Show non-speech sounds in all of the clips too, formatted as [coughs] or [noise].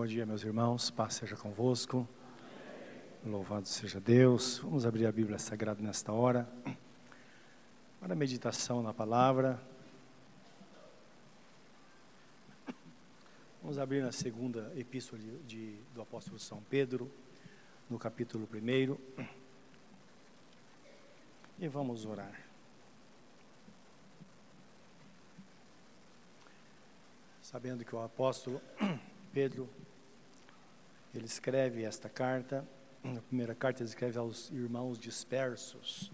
Bom dia, meus irmãos. Paz seja convosco. Louvado seja Deus. Vamos abrir a Bíblia Sagrada nesta hora. Para a meditação na palavra. Vamos abrir na segunda epístola de, do apóstolo São Pedro, no capítulo 1. E vamos orar. Sabendo que o apóstolo Pedro, ele escreve esta carta, na primeira carta ele escreve aos irmãos dispersos,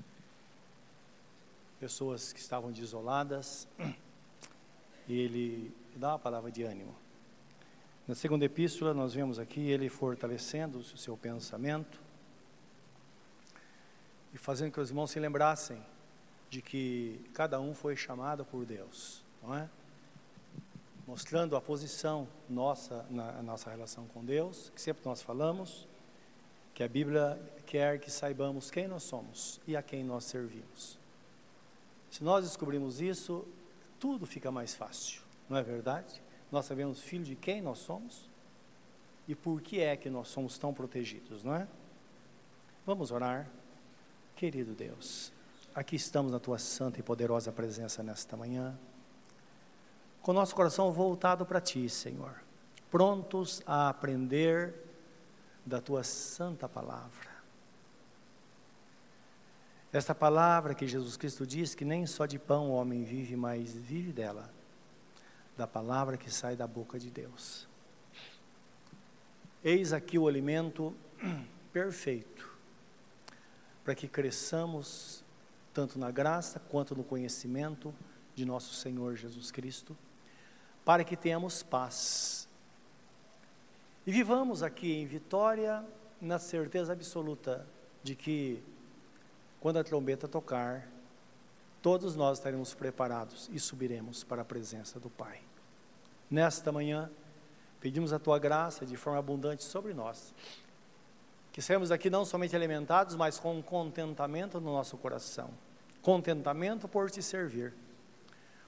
pessoas que estavam desoladas, e ele dá uma palavra de ânimo. Na segunda epístola, nós vemos aqui ele fortalecendo o seu pensamento e fazendo que os irmãos se lembrassem de que cada um foi chamado por Deus, não é? Mostrando a posição nossa na nossa relação com Deus, que sempre nós falamos, que a Bíblia quer que saibamos quem nós somos e a quem nós servimos. Se nós descobrimos isso, tudo fica mais fácil, não é verdade? nós sabemos filho de quem nós somos e por que é que nós somos tão protegidos, não é? Vamos orar. Querido Deus, aqui estamos na tua santa e poderosa presença nesta manhã, com nosso coração voltado para ti, Senhor, prontos a aprender da tua santa palavra. Esta palavra que Jesus Cristo diz que nem só de pão o homem vive, mas vive dela da palavra que sai da boca de Deus. Eis aqui o alimento [clears throat] perfeito para que cresçamos tanto na graça quanto no conhecimento de nosso Senhor Jesus Cristo, para que tenhamos paz. E vivamos aqui em vitória, na certeza absoluta de que, quando a trombeta tocar, todos nós estaremos preparados e subiremos para a presença do Pai. Nesta manhã, pedimos a tua graça de forma abundante sobre nós. Que sejamos aqui não somente alimentados, mas com contentamento no nosso coração. Contentamento por te servir.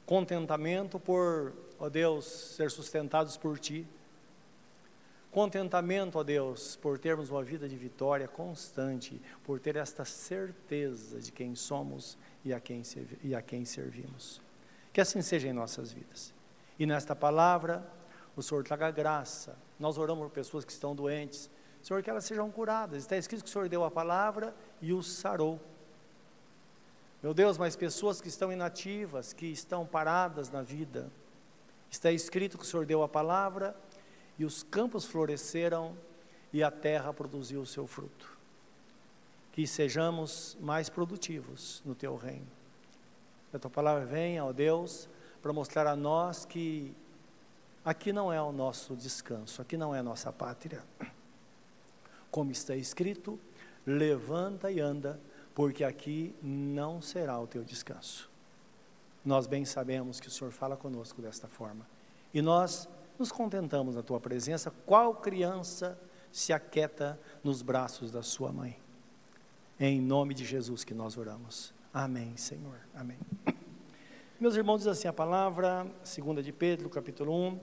Contentamento por, ó Deus, ser sustentados por ti. Contentamento, ó Deus, por termos uma vida de vitória constante, por ter esta certeza de quem somos e a quem, e a quem servimos. Que assim seja em nossas vidas. E nesta palavra, o Senhor traga graça. Nós oramos por pessoas que estão doentes. Senhor, que elas sejam curadas. Está escrito que o Senhor deu a palavra e os sarou. Meu Deus, mas pessoas que estão inativas, que estão paradas na vida. Está escrito que o Senhor deu a palavra e os campos floresceram e a terra produziu o seu fruto. Que sejamos mais produtivos no teu reino. Que a tua palavra venha, ó Deus, para mostrar a nós que aqui não é o nosso descanso, aqui não é a nossa pátria. Como está escrito, levanta e anda, porque aqui não será o teu descanso. Nós bem sabemos que o Senhor fala conosco desta forma. E nós nos contentamos na tua presença, qual criança se aquieta nos braços da sua mãe. Em nome de Jesus que nós oramos. Amém, Senhor. Amém. Meus irmãos, diz assim a palavra, segunda de Pedro, capítulo 1.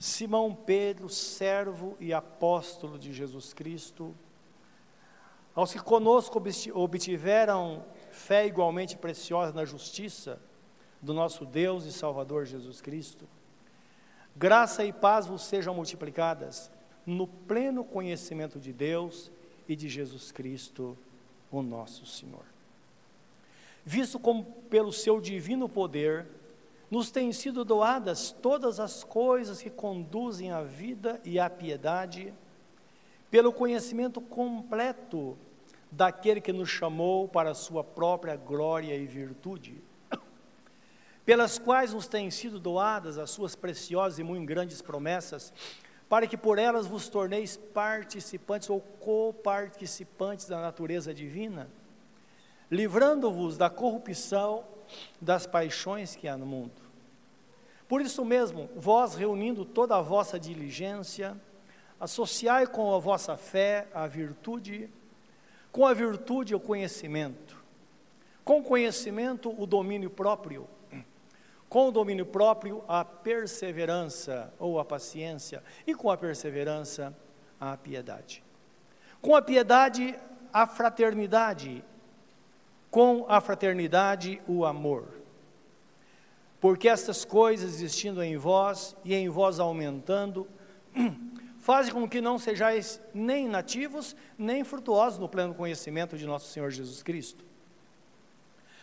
Simão Pedro, servo e apóstolo de Jesus Cristo, aos que conosco obtiveram fé igualmente preciosa na justiça do nosso Deus e Salvador Jesus Cristo, graça e paz vos sejam multiplicadas no pleno conhecimento de Deus e de Jesus Cristo, o nosso Senhor. Visto como pelo seu divino poder nos têm sido doadas todas as coisas que conduzem à vida e à piedade, pelo conhecimento completo daquele que nos chamou para a sua própria glória e virtude, [coughs] pelas quais nos têm sido doadas as suas preciosas e muito grandes promessas, para que por elas vos torneis participantes ou coparticipantes da natureza divina livrando-vos da corrupção das paixões que há no mundo. Por isso mesmo, vós reunindo toda a vossa diligência, associai com a vossa fé a virtude, com a virtude o conhecimento, com o conhecimento o domínio próprio, com o domínio próprio, a perseverança ou a paciência, e com a perseverança, a piedade. Com a piedade, a fraternidade, com a fraternidade, o amor. Porque estas coisas existindo em vós e em vós aumentando, [clears throat] fazem com que não sejais nem nativos, nem frutuosos no pleno conhecimento de nosso Senhor Jesus Cristo.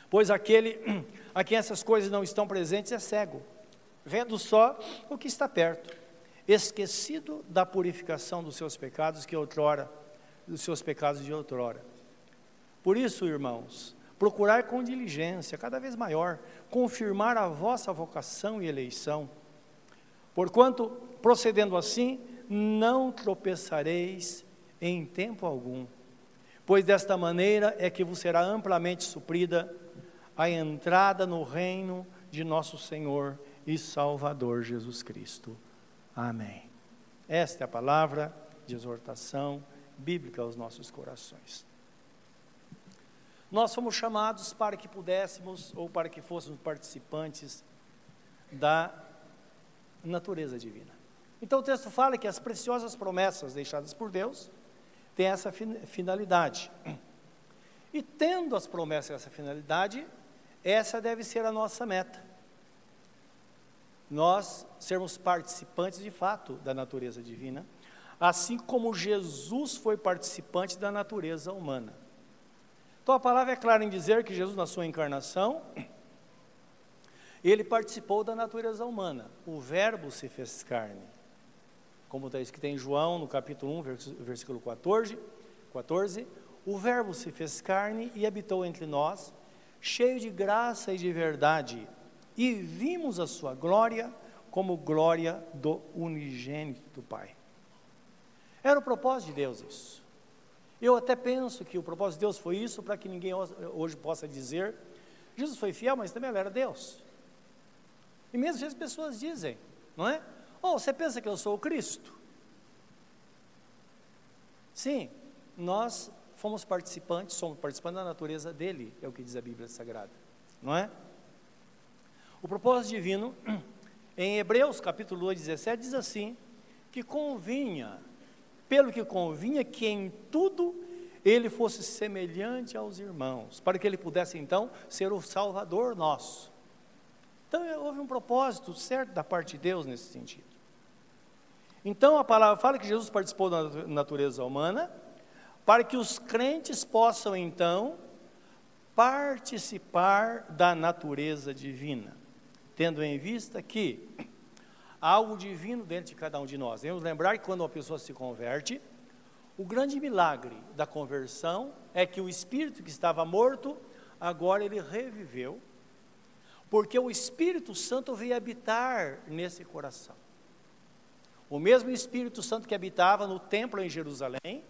Pois aquele [clears throat] a quem essas coisas não estão presentes é cego, vendo só o que está perto, esquecido da purificação dos seus pecados que outrora, dos seus pecados de outrora. Por isso, irmãos, procurar com diligência, cada vez maior, confirmar a vossa vocação e eleição. Porquanto, procedendo assim, não tropeçareis em tempo algum, pois desta maneira é que vos será amplamente suprida a entrada no reino de nosso Senhor e Salvador Jesus Cristo. Amém. Esta é a palavra de exortação bíblica aos nossos corações. Nós fomos chamados para que pudéssemos ou para que fôssemos participantes da natureza divina. Então o texto fala que as preciosas promessas deixadas por Deus têm essa finalidade. E tendo as promessas essa finalidade, essa deve ser a nossa meta. Nós sermos participantes de fato da natureza divina, assim como Jesus foi participante da natureza humana. Então a palavra é clara em dizer que Jesus, na sua encarnação, ele participou da natureza humana. O Verbo se fez carne. Como está escrito em João, no capítulo 1, versículo 14, 14, o Verbo se fez carne e habitou entre nós, cheio de graça e de verdade, e vimos a sua glória como glória do unigênito do Pai. Era o propósito de Deus isso. Eu até penso que o propósito de Deus foi isso para que ninguém hoje possa dizer, Jesus foi fiel, mas também era Deus. E mesmo as pessoas dizem, não é? Oh, você pensa que eu sou o Cristo? Sim, nós fomos participantes, somos participantes da natureza dele, é o que diz a Bíblia Sagrada, não é? O propósito divino, [clears throat] em Hebreus capítulo 2, 17, diz assim: que convinha, pelo que convinha que em tudo ele fosse semelhante aos irmãos, para que ele pudesse então ser o Salvador nosso. Então houve um propósito certo da parte de Deus nesse sentido. Então a palavra fala que Jesus participou da natureza humana, para que os crentes possam então participar da natureza divina, tendo em vista que há algo divino dentro de cada um de nós. Devemos lembrar que quando uma pessoa se converte, o grande milagre da conversão é que o espírito que estava morto, agora ele reviveu, porque o Espírito Santo veio habitar nesse coração. O mesmo Espírito Santo que habitava no templo em Jerusalém,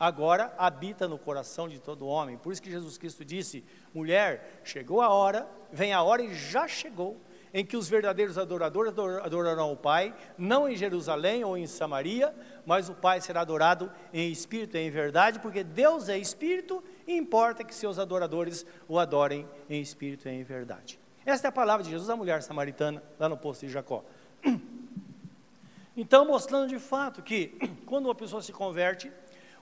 agora habita no coração de todo homem. Por isso que Jesus Cristo disse: mulher, chegou a hora, vem a hora e já chegou, em que os verdadeiros adoradores adorarão o Pai, não em Jerusalém ou em Samaria, mas o Pai será adorado em espírito e em verdade, porque Deus é espírito e importa que seus adoradores o adorem em espírito e em verdade. Esta é a palavra de Jesus à mulher samaritana, lá no posto de Jacó. [clears throat] Então, mostrando de fato que, [clears throat] quando uma pessoa se converte,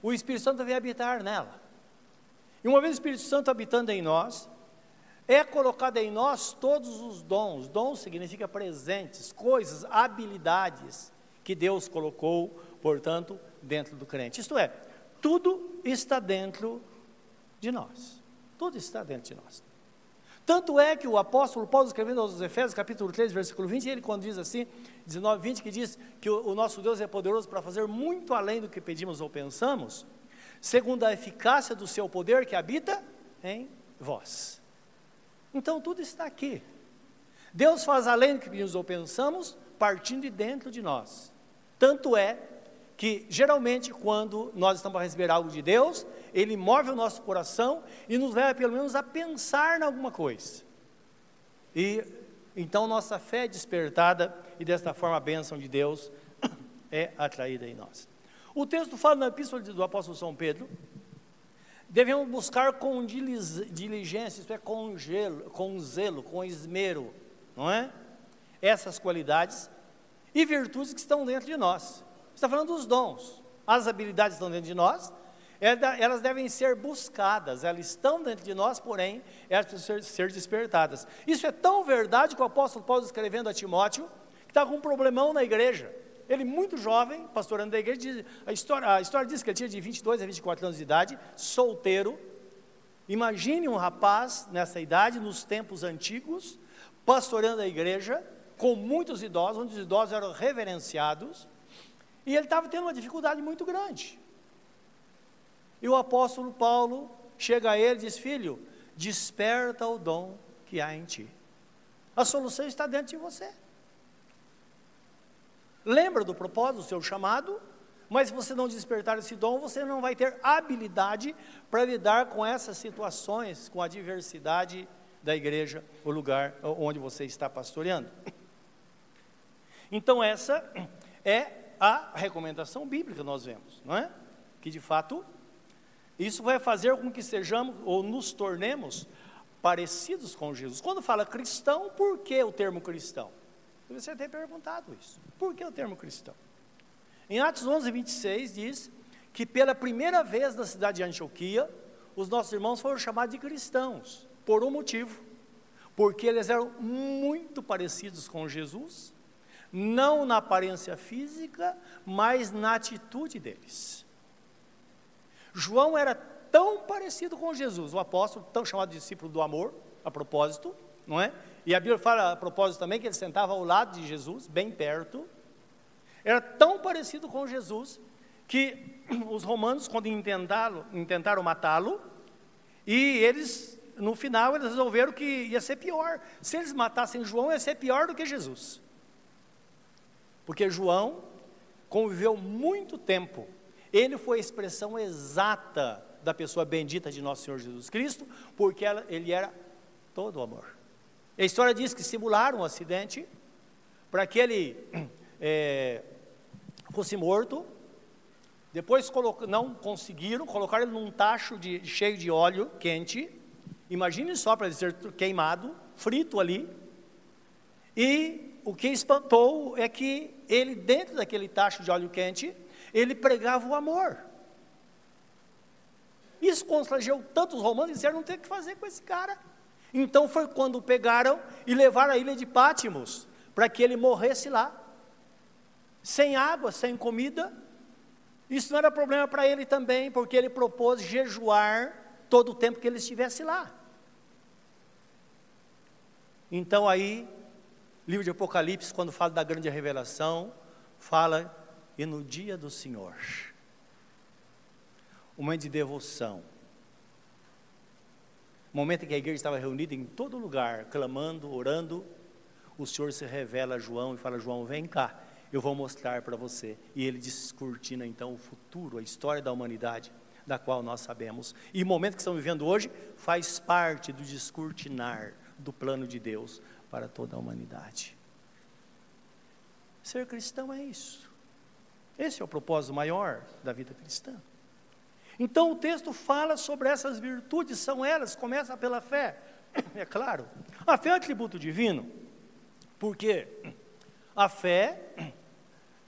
o Espírito Santo vem habitar nela. E uma vez o Espírito Santo habitando em nós, é colocado em nós todos os dons. Dons significa presentes, coisas, habilidades que Deus colocou, portanto, dentro do crente. Isto é, tudo está dentro de nós. Tudo está dentro de nós. Tanto é que o apóstolo Paulo, escrevendo aos Efésios, capítulo 3, versículo 20, ele quando diz assim, 19, 20, que diz que o, o nosso Deus é poderoso para fazer muito além do que pedimos ou pensamos, segundo a eficácia do seu poder que habita em vós. Então tudo está aqui. Deus faz além do que pedimos ou pensamos, partindo de dentro de nós. Tanto é que geralmente quando nós estamos a receber algo de Deus, Ele move o nosso coração e nos leva pelo menos a pensar em alguma coisa. E então nossa fé é despertada e desta forma a bênção de Deus [coughs] é atraída em nós. O texto fala na epístola do apóstolo São Pedro, devemos buscar com diligência, isto é, com, gelo, com zelo, com esmero, não é? essas qualidades e virtudes que estão dentro de nós. Está falando dos dons. As habilidades estão dentro de nós, elas devem ser buscadas, elas estão dentro de nós, porém, elas precisam ser, ser despertadas. Isso é tão verdade que o apóstolo Paulo, escrevendo a Timóteo, que está com um problemão na igreja. Ele, muito jovem, pastorando da igreja, a, história, a história diz que ele tinha de 22 a 24 anos de idade, solteiro. Imagine um rapaz nessa idade, nos tempos antigos, pastoreando a igreja, com muitos idosos, onde os idosos eram reverenciados, e ele estava tendo uma dificuldade muito grande. E o apóstolo Paulo chega a ele e diz: Filho, desperta o dom que há em ti. A solução está dentro de você. Lembra do propósito, do seu chamado, mas se você não despertar esse dom, você não vai ter habilidade para lidar com essas situações, com a diversidade da igreja, o lugar onde você está pastoreando. Então, essa é a recomendação bíblica nós vemos, não é? Que de fato isso vai fazer com que sejamos ou nos tornemos parecidos com Jesus. Quando fala cristão, por que o termo cristão? Você ter perguntado isso. Por que o termo cristão? Em Atos 11, 26 diz que pela primeira vez na cidade de Antioquia, os nossos irmãos foram chamados de cristãos, por um motivo. Porque eles eram muito parecidos com Jesus, não na aparência física, mas na atitude deles. João era tão parecido com Jesus, o apóstolo, tão chamado discípulo do amor, a propósito, não é? E a Bíblia fala a propósito também que ele sentava ao lado de Jesus, bem perto. Era tão parecido com Jesus que [clears throat] os romanos, quando intentaram, matá-lo, e eles, no final, eles resolveram que ia ser pior. Se eles matassem João, ia ser pior do que Jesus. Porque João conviveu muito tempo ele foi a expressão exata da pessoa bendita de nosso Senhor Jesus Cristo, porque ela, ele era todo o amor. A história diz que simularam um acidente para que ele é, [clears throat] fosse morto. Depois não conseguiram, colocaram ele num tacho de, cheio de óleo quente. Imagine só para ele ser queimado, frito ali. E o que espantou é que ele, dentro daquele tacho de óleo quente, ele pregava o amor. Isso constrangeu tantos romanos, disseram não tem o que fazer com esse cara. Então foi quando pegaram e levaram a ilha de Pátimos, para que ele morresse lá, sem água, sem comida. Isso não era problema para ele também, porque ele propôs jejuar todo o tempo que ele estivesse lá. Então aí, livro de Apocalipse, quando fala da grande revelação, fala e no dia do Senhor. Um momento de devoção. Momento em que a igreja estava reunida em todo lugar, clamando, orando, o Senhor se revela a João e fala: João, vem cá, eu vou mostrar para você. E ele descortina então o futuro, a história da humanidade, da qual nós sabemos. E o momento que estamos vivendo hoje faz parte do descortinar do plano de Deus para toda a humanidade. Ser cristão é isso. Esse é o propósito maior da vida cristã. Então o texto fala sobre essas virtudes, são elas, começa pela fé, [coughs] é claro. A fé é um atributo divino, porque a fé [coughs]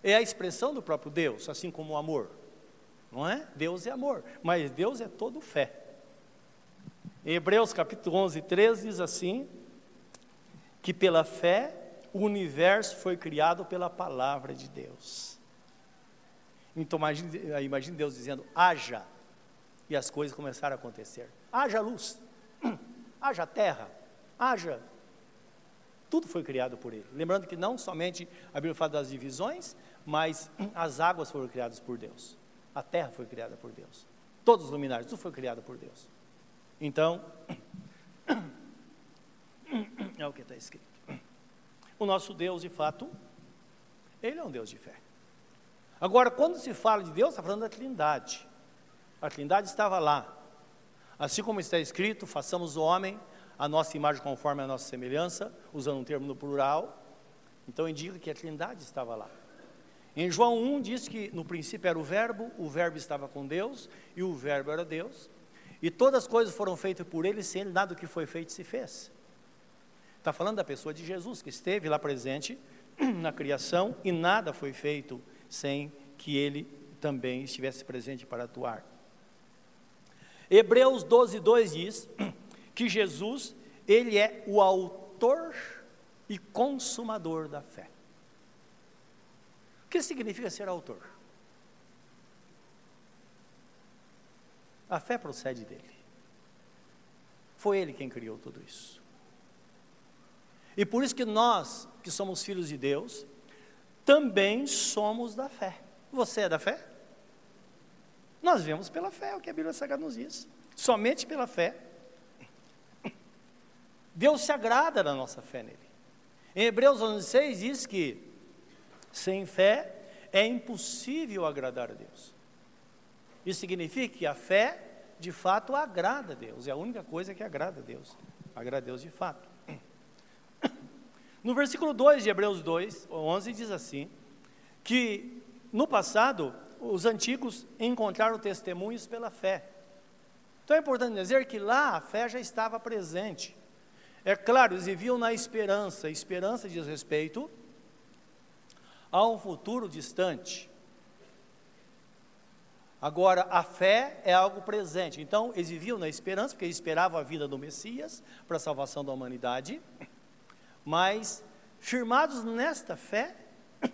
é a expressão do próprio Deus, assim como o amor, não é? Deus é amor, mas Deus é todo fé. Hebreus capítulo 11, 13 diz assim: que pela fé o universo foi criado pela palavra de Deus. Então imagine, imagine Deus dizendo, haja, e as coisas começaram a acontecer. Haja luz, [clears throat] haja terra, haja. Tudo foi criado por Ele. Lembrando que não somente a Bíblia fala das divisões, mas [clears throat] as águas foram criadas por Deus. A terra foi criada por Deus. Todos os luminares, tudo foi criado por Deus. Então, [clears throat] é o que está escrito. O nosso Deus, de fato, Ele é um Deus de fé. Agora, quando se fala de Deus, está falando da Trindade. A Trindade estava lá. Assim como está escrito, façamos o homem a nossa imagem conforme a nossa semelhança, usando um termo no plural. Então indica que a Trindade estava lá. Em João 1 diz que no princípio era o Verbo, o Verbo estava com Deus e o Verbo era Deus. E todas as coisas foram feitas por ele, sem ele nada do que foi feito se fez. Está falando da pessoa de Jesus, que esteve lá presente [clears throat] na criação e nada foi feito sem que ele também estivesse presente para atuar. Hebreus 12, 2 diz [clears throat] que Jesus, ele é o autor e consumador da fé. O que significa ser autor? A fé procede dele. Foi ele quem criou tudo isso. E por isso que nós, que somos filhos de Deus, também somos da fé. Você é da fé? Nós vemos pela fé, o que a Bíblia Sagrada nos diz. Somente pela fé. Deus se agrada da nossa fé nele. Em Hebreus 11,6 diz que sem fé é impossível agradar a Deus. Isso significa que a fé, de fato, agrada a Deus. É a única coisa que agrada a Deus. Agrada a Deus de fato. No versículo 2 de Hebreus 2, 11 diz assim, que no passado os antigos encontraram testemunhos pela fé. Então é importante dizer que lá a fé já estava presente. É claro, eles viviam na esperança. esperança diz respeito a um futuro distante. Agora, a fé é algo presente. Então, eles viviam na esperança, porque eles esperavam a vida do Messias para a salvação da humanidade. Mas, firmados nesta fé, [coughs]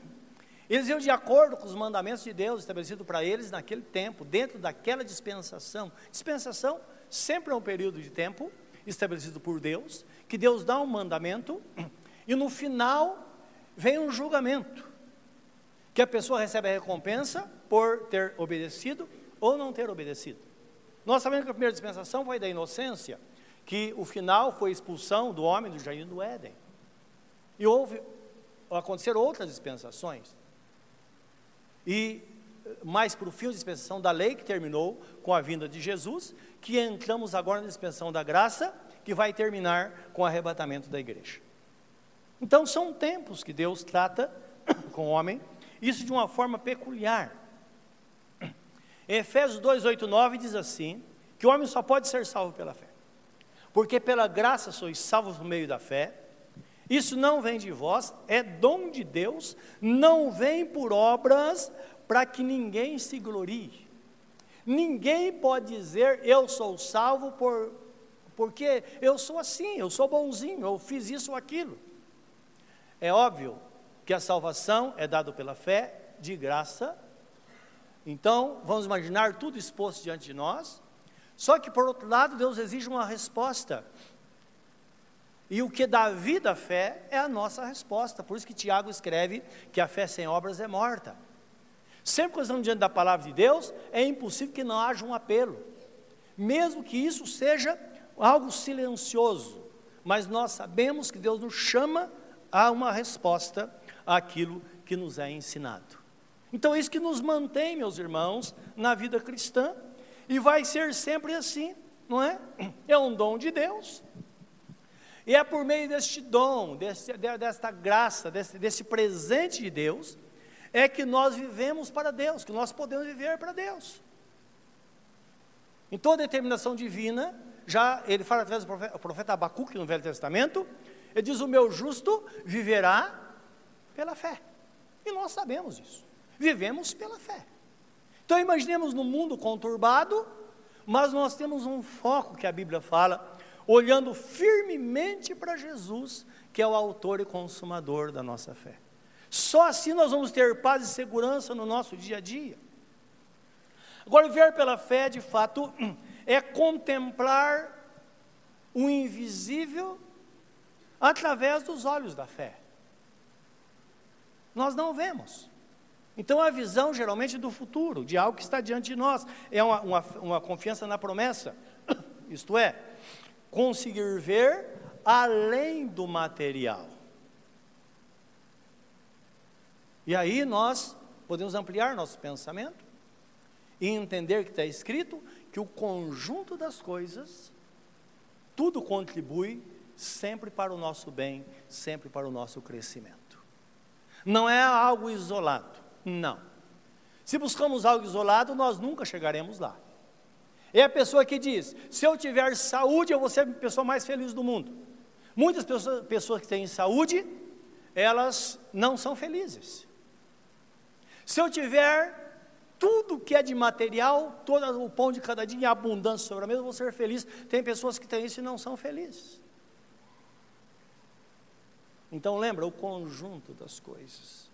eles iam de acordo com os mandamentos de Deus estabelecidos para eles naquele tempo, dentro daquela dispensação. Dispensação sempre é um período de tempo estabelecido por Deus, que Deus dá um mandamento [coughs] e no final vem um julgamento, que a pessoa recebe a recompensa por ter obedecido ou não ter obedecido. Nós sabemos que a primeira dispensação foi da inocência, que o final foi a expulsão do homem do jardim do Éden. E houve, aconteceram outras dispensações. E mais para o fim, a dispensação da lei, que terminou com a vinda de Jesus, que entramos agora na dispensação da graça, que vai terminar com o arrebatamento da igreja. Então, são tempos que Deus trata [coughs] com o homem, isso de uma forma peculiar. Em Efésios 2, 8, 9 diz assim: que o homem só pode ser salvo pela fé, porque pela graça sois salvos no meio da fé. Isso não vem de vós, é dom de Deus, não vem por obras para que ninguém se glorie. Ninguém pode dizer eu sou salvo por porque eu sou assim, eu sou bonzinho, eu fiz isso ou aquilo. É óbvio que a salvação é dada pela fé, de graça. Então, vamos imaginar tudo exposto diante de nós. Só que, por outro lado, Deus exige uma resposta. E o que dá vida à fé é a nossa resposta. Por isso que Tiago escreve que a fé sem obras é morta. Sempre que estamos diante da palavra de Deus, é impossível que não haja um apelo. Mesmo que isso seja algo silencioso, mas nós sabemos que Deus nos chama a uma resposta àquilo que nos é ensinado. Então, é isso que nos mantém, meus irmãos, na vida cristã, e vai ser sempre assim, não é? É um dom de Deus, e é por meio deste dom, desse, desta graça, desse, desse presente de Deus, é que nós vivemos para Deus, que nós podemos viver para Deus. Em toda determinação divina, já ele fala através do profeta, profeta Abacuque no Velho Testamento, ele diz: O meu justo viverá pela fé. E nós sabemos isso. Vivemos pela fé. Então imaginemos no mundo conturbado, mas nós temos um foco que a Bíblia fala olhando firmemente para Jesus, que é o autor e consumador da nossa fé. Só assim nós vamos ter paz e segurança no nosso dia a dia. Agora, ver pela fé, de fato, [clears throat] é contemplar o invisível através dos olhos da fé. Nós não vemos. Então, a visão geralmente do futuro, de algo que está diante de nós, é uma, uma, uma confiança na promessa. [clears throat] Isto é, conseguir ver além do material. E aí nós podemos ampliar nosso pensamento e entender que está escrito que o conjunto das coisas, tudo contribui sempre para o nosso bem, sempre para o nosso crescimento. Não é algo isolado, não. Se buscamos algo isolado, nós nunca chegaremos lá. É a pessoa que diz: se eu tiver saúde, eu vou ser a pessoa mais feliz do mundo. Muitas pessoas, pessoas que têm saúde, elas não são felizes. Se eu tiver tudo que é de material, todo o pão de cada dia em abundância sobre a mesa, eu vou ser feliz. Tem pessoas que têm isso e não são felizes. Então lembra o conjunto das coisas.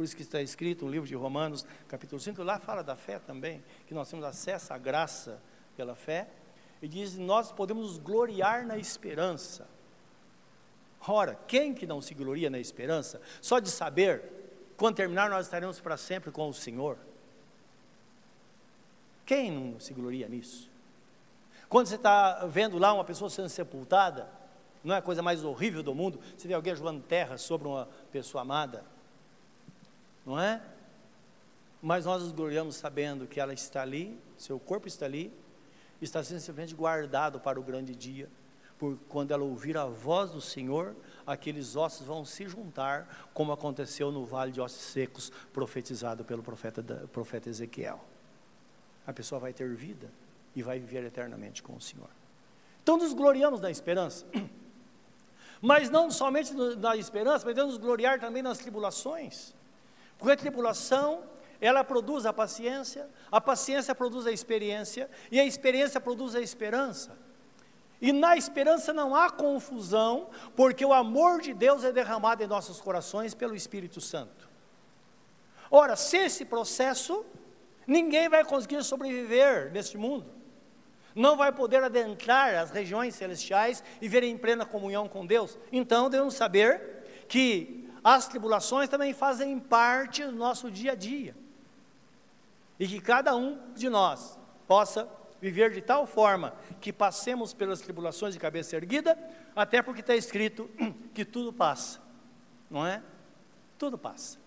Por isso que está escrito no livro de Romanos, capítulo 5, lá fala da fé também, que nós temos acesso à graça pela fé, e diz: nós podemos nos gloriar na esperança. Ora, quem que não se gloria na esperança? Só de saber, quando terminar, nós estaremos para sempre com o Senhor. Quem não se gloria nisso? Quando você está vendo lá uma pessoa sendo sepultada, não é a coisa mais horrível do mundo, você vê alguém jogando terra sobre uma pessoa amada, não é? Mas nós nos gloriamos sabendo que ela está ali, seu corpo está ali, está simplesmente guardado para o grande dia, por quando ela ouvir a voz do Senhor, aqueles ossos vão se juntar, como aconteceu no vale de ossos secos, profetizado pelo profeta, profeta Ezequiel. A pessoa vai ter vida e vai viver eternamente com o Senhor. Então nos gloriamos na esperança. [clears throat] Mas não somente na esperança, mas devemos gloriar também nas tribulações. Porque a tribulação, ela produz a paciência, a paciência produz a experiência, e a experiência produz a esperança. E na esperança não há confusão, porque o amor de Deus é derramado em nossos corações pelo Espírito Santo. Ora, se esse processo, ninguém vai conseguir sobreviver neste mundo. Não vai poder adentrar as regiões celestiais e ver em plena comunhão com Deus. Então devemos saber que as tribulações também fazem parte do nosso dia a dia. E que cada um de nós possa viver de tal forma que passemos pelas tribulações de cabeça erguida, até porque está escrito [clears throat] que tudo passa, não é? Tudo passa,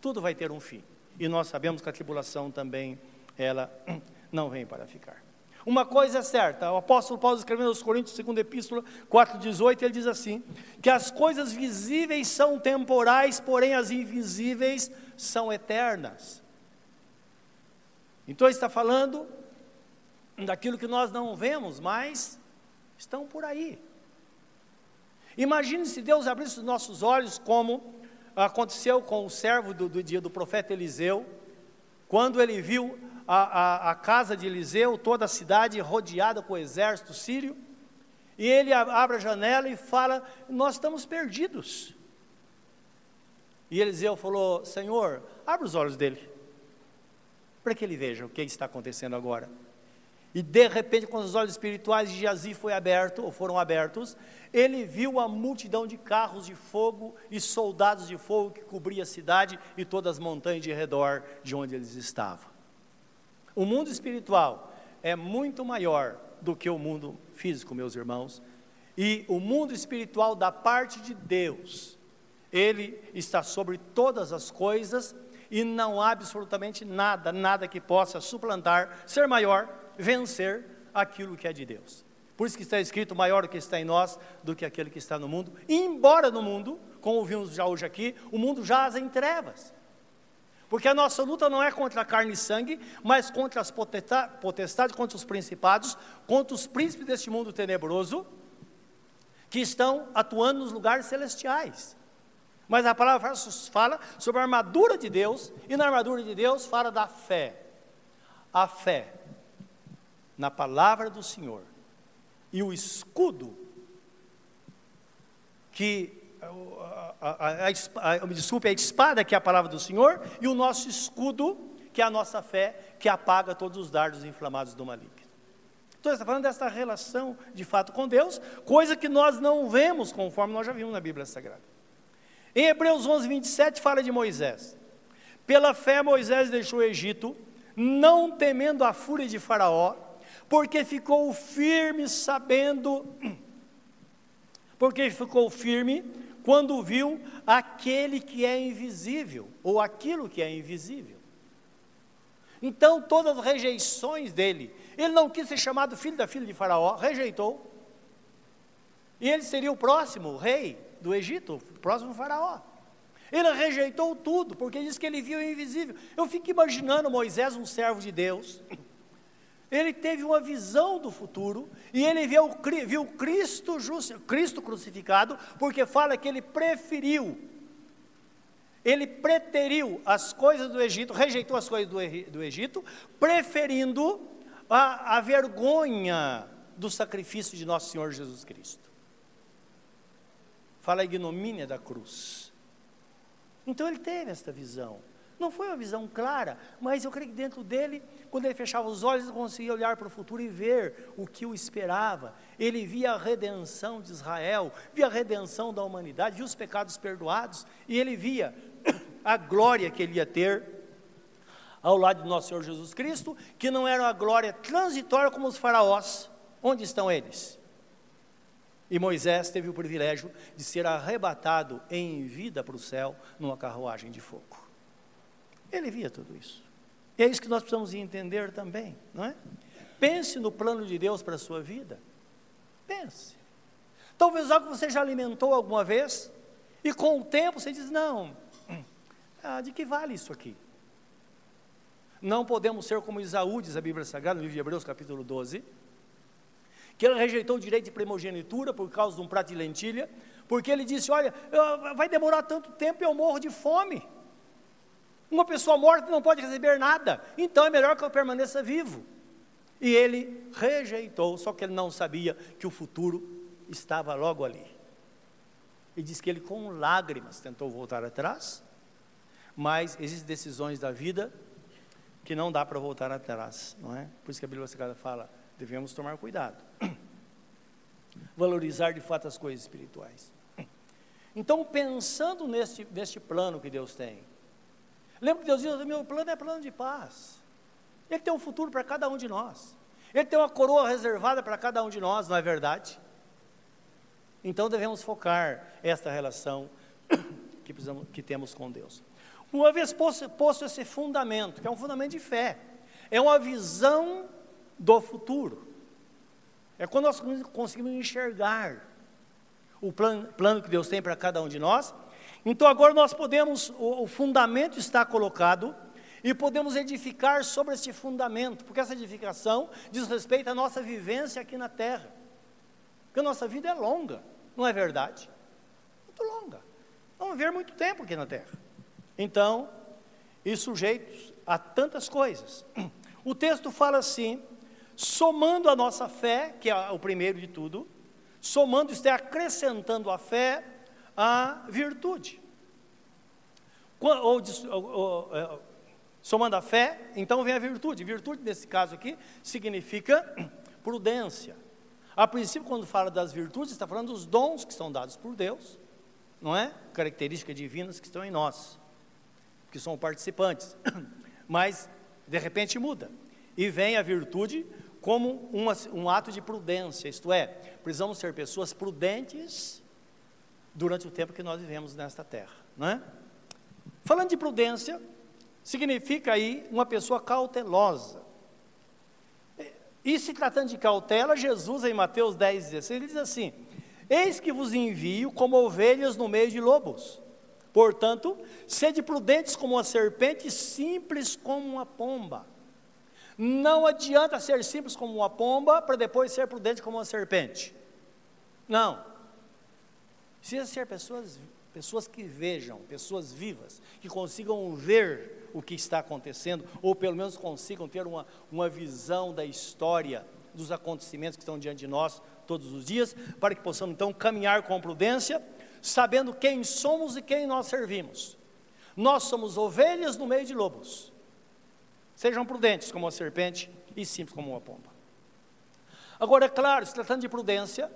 tudo vai ter um fim. E nós sabemos que a tribulação também, ela [clears throat] não vem para ficar. Uma coisa é certa, o apóstolo Paulo escrevendo aos Coríntios, segunda epístola 4,18, ele diz assim: que as coisas visíveis são temporais, porém as invisíveis são eternas. Então ele está falando daquilo que nós não vemos, mas estão por aí. Imagine se Deus abrisse os nossos olhos, como aconteceu com o servo do, do dia do profeta Eliseu, quando ele viu a, a, a casa de Eliseu, toda a cidade rodeada com o exército sírio, e ele abre a janela e fala: Nós estamos perdidos. E Eliseu falou: Senhor, abre os olhos dele, para que ele veja o que está acontecendo agora. E de repente, quando os olhos espirituais de Jazi foi aberto, ou foram abertos, ele viu a multidão de carros de fogo e soldados de fogo que cobria a cidade e todas as montanhas de redor de onde eles estavam. O mundo espiritual é muito maior do que o mundo físico, meus irmãos. E o mundo espiritual da parte de Deus, ele está sobre todas as coisas e não há absolutamente nada, nada que possa suplantar, ser maior, vencer aquilo que é de Deus. Por isso que está escrito maior o que está em nós do que aquele que está no mundo. E embora no mundo, como vimos já hoje aqui, o mundo jaz em trevas. Porque a nossa luta não é contra carne e sangue, mas contra as potestades, contra os principados, contra os príncipes deste mundo tenebroso, que estão atuando nos lugares celestiais. Mas a palavra fala sobre a armadura de Deus, e na armadura de Deus fala da fé. A fé na palavra do Senhor e o escudo que a, a, a, desculpe, a espada que é a palavra do Senhor e o nosso escudo, que é a nossa fé, que apaga todos os dardos inflamados do maligno. Então, está falando dessa relação de fato com Deus, coisa que nós não vemos, conforme nós já vimos na Bíblia Sagrada. Em Hebreus 11, 27, fala de Moisés. Pela fé, Moisés deixou o Egito, não temendo a fúria de Faraó, porque ficou firme, sabendo, [clears throat] porque ficou firme, quando viu aquele que é invisível, ou aquilo que é invisível. Então, todas as rejeições dele, ele não quis ser chamado filho da filha de Faraó, rejeitou. E ele seria o próximo rei do Egito, o próximo Faraó. Ele rejeitou tudo, porque diz que ele viu o invisível. Eu fico imaginando Moisés, um servo de Deus, Ele teve uma visão do futuro e ele viu, viu Cristo, Cristo crucificado, porque fala que ele preferiu, ele preteriu as coisas do Egito, rejeitou as coisas do, do Egito, preferindo a, a vergonha do sacrifício de nosso Senhor Jesus Cristo. Fala a ignomínia da cruz. Então ele teve esta visão. Não foi uma visão clara, mas eu creio que dentro dele, quando ele fechava os olhos, ele conseguia olhar para o futuro e ver o que o esperava. Ele via a redenção de Israel, via a redenção da humanidade, via os pecados perdoados, e ele via [coughs] a glória que ele ia ter ao lado de nosso Senhor Jesus Cristo, que não era uma glória transitória como os faraós. Onde estão eles? E Moisés teve o privilégio de ser arrebatado em vida para o céu numa carruagem de fogo. Ele via tudo isso. E é isso que nós precisamos entender também, não é? Pense no plano de Deus para a sua vida. Pense. Talvez algo que você já alimentou alguma vez, e com o tempo você diz: não, ah, de que vale isso aqui? Não podemos ser como Isaú, diz a Bíblia Sagrada, no livro de Hebreus, capítulo 12, que ele rejeitou o direito de primogenitura por causa de um prato de lentilha, porque ele disse: Olha, vai demorar tanto tempo e eu morro de fome. Uma pessoa morta não pode receber nada, então é melhor que eu permaneça vivo. E ele rejeitou, só que ele não sabia que o futuro estava logo ali. E diz que ele, com lágrimas, tentou voltar atrás, mas existem decisões da vida que não dá para voltar atrás, não é? Por isso que a Bíblia Sagrada fala: devemos tomar cuidado, [coughs] valorizar de fato as coisas espirituais. Então, pensando neste, neste plano que Deus tem, Lembra que Deus diz: meu plano é plano de paz. Ele tem um futuro para cada um de nós. Ele tem uma coroa reservada para cada um de nós, não é verdade? Então devemos focar esta relação [coughs] que, precisamos, que temos com Deus. Uma vez posto, posto esse fundamento, que é um fundamento de fé, é uma visão do futuro. É quando nós conseguimos enxergar o plano, plano que Deus tem para cada um de nós então agora nós podemos, o, fundamento está colocado, e podemos edificar sobre esse fundamento, porque essa edificação diz respeito à nossa vivência aqui na terra. Porque a nossa vida é longa, não é verdade? Muito longa. Vamos viver muito tempo aqui na terra. Então, e sujeitos a tantas coisas. O texto fala assim: somando a nossa fé, que é o primeiro de tudo, somando, isto é, acrescentando a fé, a virtude. Ou, ou, ou, é, somando a fé, então vem a virtude. Virtude, nesse caso aqui, significa [clears throat] prudência. A princípio, quando fala das virtudes, está falando dos dons que são dados por Deus, não é? Características divinas que estão em nós, que são participantes. [clears throat] Mas, de repente, muda. E vem a virtude como uma, um ato de prudência, isto é, precisamos ser pessoas prudentes durante o tempo que nós vivemos nesta terra, não é? Falando de prudência, significa aí uma pessoa cautelosa. E se tratando de cautela, Jesus em Mateus 10, 16, ele diz assim: Eis que vos envio como ovelhas no meio de lobos. Portanto, sede prudentes como uma serpente, simples como uma pomba. Não adianta ser simples como uma pomba para depois ser prudente como uma serpente. Não. Precisa ser pessoas, pessoas que vejam, pessoas vivas, que consigam ver o que está acontecendo, ou pelo menos consigam ter uma, uma visão da história, dos acontecimentos que estão diante de nós todos os dias, para que possamos então caminhar com prudência, sabendo quem somos e quem nós servimos. Nós somos ovelhas no meio de lobos. Sejam prudentes como a serpente e simples como uma pomba. Agora, é claro, se tratando de prudência,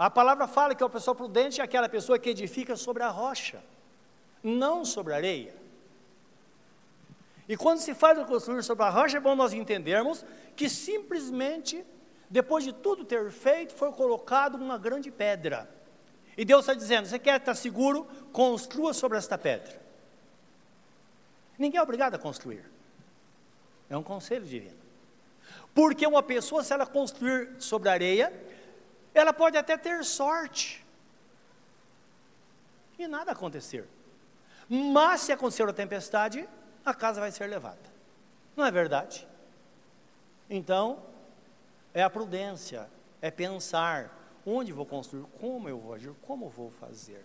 a palavra fala que a pessoa prudente é aquela pessoa que edifica sobre a rocha, não sobre a areia. E quando se faz o construir sobre a rocha, é bom nós entendermos que simplesmente, depois de tudo ter feito, foi colocado uma grande pedra. E Deus está dizendo: você quer estar seguro? Construa sobre esta pedra. Ninguém é obrigado a construir. É um conselho divino. Porque uma pessoa, se ela construir sobre a areia, ela pode até ter sorte e nada acontecer. Mas se acontecer a tempestade, a casa vai ser levada. Não é verdade? Então, é a prudência, é pensar onde vou construir, como eu vou agir, como vou fazer.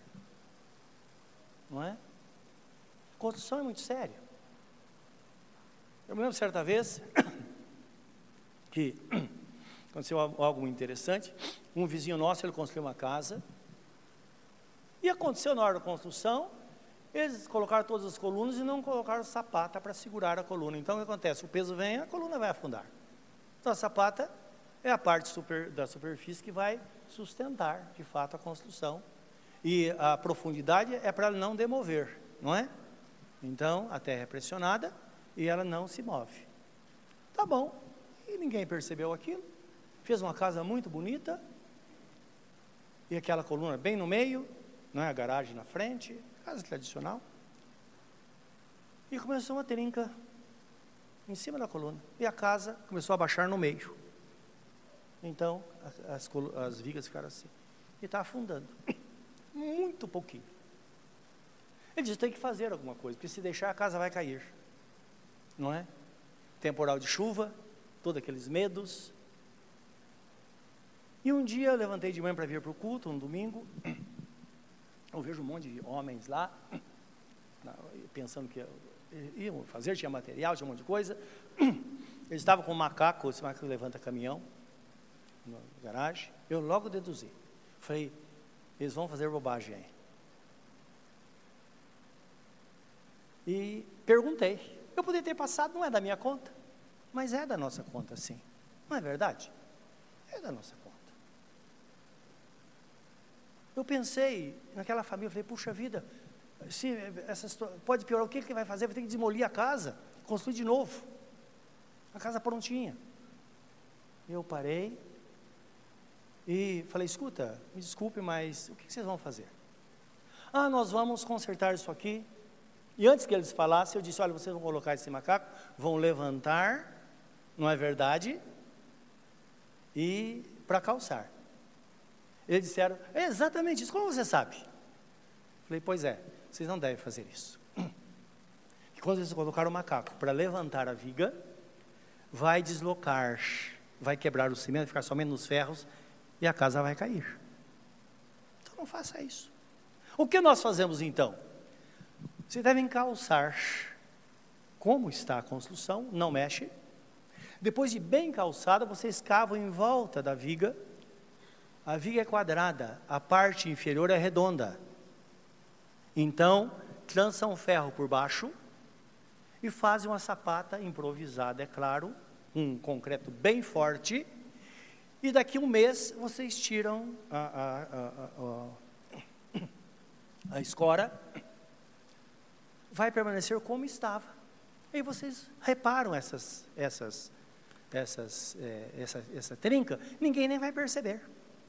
Não é? Construção é muito séria. Eu me lembro certa vez [coughs] que aconteceu algo interessante. Um vizinho nosso, ele construiu uma casa. E aconteceu na hora da construção, eles colocaram todas as colunas e não colocaram sapata para segurar a coluna. Então o que acontece? O peso vem, a coluna vai afundar. Então a sapata é a parte super, da superfície que vai sustentar, de fato, a construção. E a profundidade é para ela não demover, não é? Então a terra é pressionada e ela não se move. Tá bom. E ninguém percebeu aquilo. Fez uma casa muito bonita. E aquela coluna bem no meio, não é a garagem na frente, casa tradicional. E começou uma trinca em cima da coluna. E a casa começou a baixar no meio. Então, as, as vigas ficaram assim. E está afundando. [coughs] Muito pouquinho. Ele disse: tem que fazer alguma coisa, porque se deixar a casa vai cair não é? Temporal de chuva, todos aqueles medos. E um dia eu levantei de manhã para vir para o culto, um domingo. Eu vejo um monte de homens lá, pensando que iam fazer, tinha material, tinha um monte de coisa. Eles estavam com um macaco, esse macaco levanta caminhão, na garagem. Eu logo deduzi. Falei, eles vão fazer bobagem aí. E perguntei, eu poderia ter passado, não é da minha conta, mas é da nossa conta, sim. Não é verdade? É da nossa conta. Eu pensei naquela família, falei, puxa vida, se essa pode piorar, o que ele vai fazer? Vai ter que demolir a casa, construir de novo. A casa prontinha. Eu parei e falei, escuta, me desculpe, mas o que vocês vão fazer? Ah, nós vamos consertar isso aqui, e antes que eles falassem, eu disse: Olha, vocês vão colocar esse macaco, vão levantar, não é verdade? E para calçar. Eles disseram: É exatamente isso, como você sabe? Falei: Pois é, vocês não devem fazer isso. [clears throat] E quando eles colocaram o macaco para levantar a viga, vai deslocar, vai quebrar o cimento, ficar somente nos ferros e a casa vai cair. Então não faça isso. O que nós fazemos então? Você deve encalçar como está a construção, não mexe. Depois de bem calçada, você escava em volta da viga. A viga é quadrada, a parte inferior é redonda. Então, trançam um ferro por baixo e fazem uma sapata improvisada, é claro, um concreto bem forte. E daqui um mês vocês tiram a, a, a, a, a escora vai permanecer como estava. E vocês reparam essas, essas, essas, é, essa, essa trinca, ninguém nem vai perceber.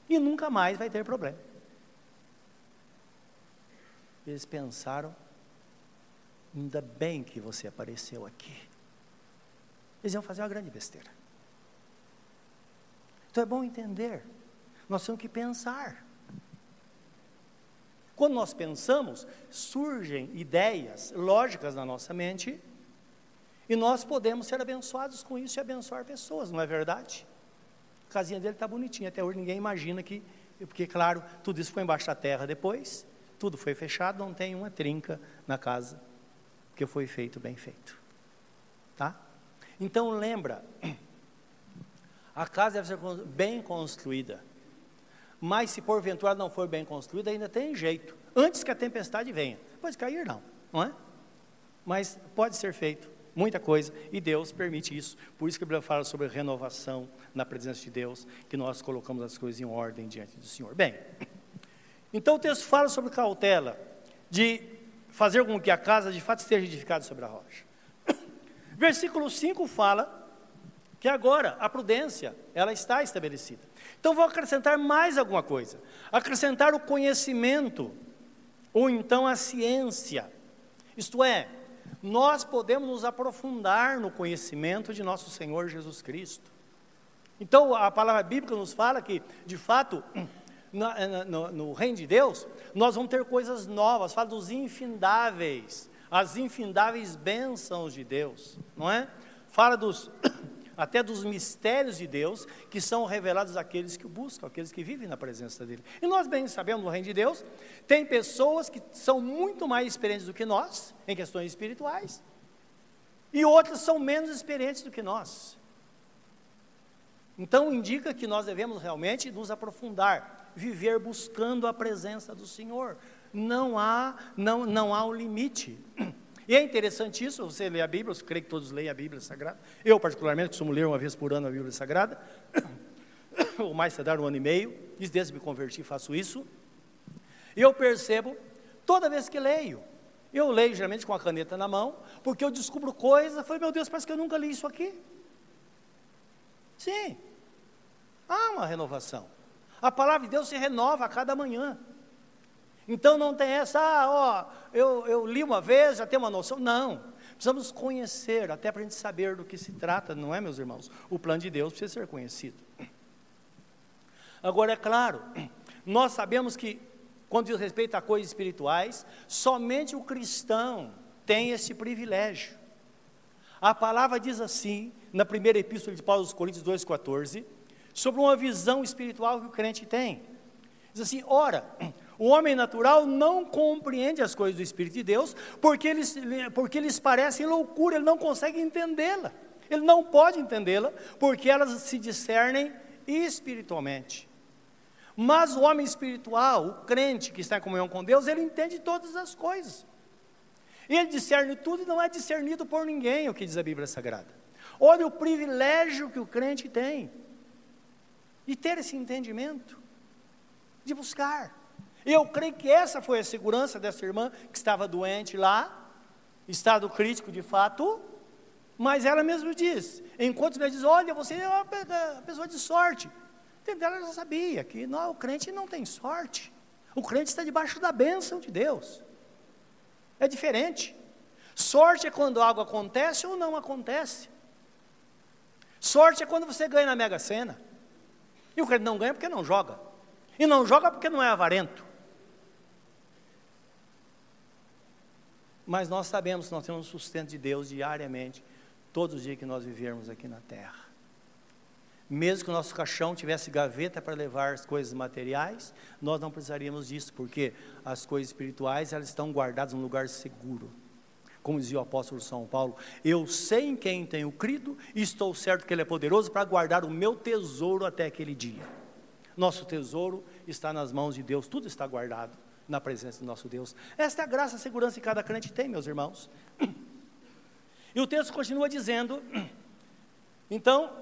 E nunca mais vai ter problema. Eles pensaram, ainda bem que você apareceu aqui. Eles iam fazer uma grande besteira. Então é bom entender, nós temos que pensar. Quando nós pensamos, surgem ideias lógicas na nossa mente e nós podemos ser abençoados com isso e abençoar pessoas, não é verdade? A casinha dele está bonitinha, até hoje ninguém imagina que, porque claro, tudo isso foi embaixo da terra depois, tudo foi fechado, não tem uma trinca na casa, porque foi feito bem feito. Tá? Então lembra, a casa deve ser bem construída. Mas se porventura não for bem construída, ainda tem jeito. Antes que a tempestade venha. Pode cair, não, não é? Mas pode ser feito muita coisa e Deus permite isso. Por isso que a Bíblia fala sobre renovação na presença de Deus, que nós colocamos as coisas em ordem diante do Senhor. Bem, então o texto fala sobre cautela, de fazer com que a casa de fato esteja edificada sobre a rocha. [coughs] Versículo 5 fala que agora a prudência, ela está estabelecida. Então vou acrescentar mais alguma coisa. Acrescentar o conhecimento, ou então a ciência. Isto é, nós podemos nos aprofundar no conhecimento de nosso Senhor Jesus Cristo. Então a palavra bíblica nos fala que, de fato, na, no, no reino de Deus, nós vamos ter coisas novas, fala dos infindáveis, as infindáveis bênçãos de Deus, não é? Fala dos até dos mistérios de Deus que são revelados àqueles que o buscam, àqueles que vivem na presença dele. E nós bem sabemos no reino de Deus, tem pessoas que são muito mais experientes do que nós em questões espirituais, e outras são menos experientes do que nós. Então indica que nós devemos realmente nos aprofundar, viver buscando a presença do Senhor. Não há, não, não há um limite. [clears throat] E é interessante isso, você lê a Bíblia, eu creio que todos leem a Bíblia Sagrada. Eu, particularmente, costumo ler uma vez por ano a Bíblia Sagrada, [coughs] ou mais tardar um ano e meio, desde me converti faço isso. E eu percebo, toda vez que leio, eu leio geralmente com a caneta na mão, porque eu descubro coisas, falei, meu Deus, parece que eu nunca li isso aqui. Sim, há uma renovação. A palavra de Deus se renova a cada manhã. Então não tem essa, ah, ó, eu, eu li uma vez, já tenho uma noção. Não. Precisamos conhecer, até para a gente saber do que se trata, não é, meus irmãos? O plano de Deus precisa ser conhecido. Agora, é claro, nós sabemos que, quando diz respeito a coisas espirituais, somente o cristão tem esse privilégio. A palavra diz assim, na primeira epístola de Paulo aos Coríntios 2,14, sobre uma visão espiritual que o crente tem. Diz assim: ora, o homem natural não compreende as coisas do Espírito de Deus, porque eles, porque eles parecem loucura, ele não consegue entendê-la. Ele não pode entendê-la, porque elas se discernem espiritualmente. Mas o homem espiritual, o crente que está em comunhão com Deus, ele entende todas as coisas. Ele discerne tudo e não é discernido por ninguém, o que diz a Bíblia Sagrada. Olha o privilégio que o crente tem de ter esse entendimento, de buscar. Eu creio que essa foi a segurança dessa irmã que estava doente lá, estado crítico de fato, mas ela mesmo diz, enquanto ela diz, olha, você é uma pessoa de sorte. Dela já sabia que não, o crente não tem sorte. O crente está debaixo da bênção de Deus. É diferente. Sorte é quando algo acontece ou não acontece. Sorte é quando você ganha na Mega Sena. E o crente não ganha porque não joga. E não joga porque não é avarento. Mas nós sabemos que nós temos sustento de Deus diariamente, todos os dias que nós vivermos aqui na terra. Mesmo que o nosso caixão tivesse gaveta para levar as coisas materiais, nós não precisaríamos disso, porque as coisas espirituais elas estão guardadas num lugar seguro. Como dizia o apóstolo São Paulo, eu sei em quem tenho crido e estou certo que Ele é poderoso para guardar o meu tesouro até aquele dia. Nosso tesouro está nas mãos de Deus, tudo está guardado na presença do nosso Deus. Esta é a graça a segurança que cada crente tem, meus irmãos. E o texto continua dizendo, então,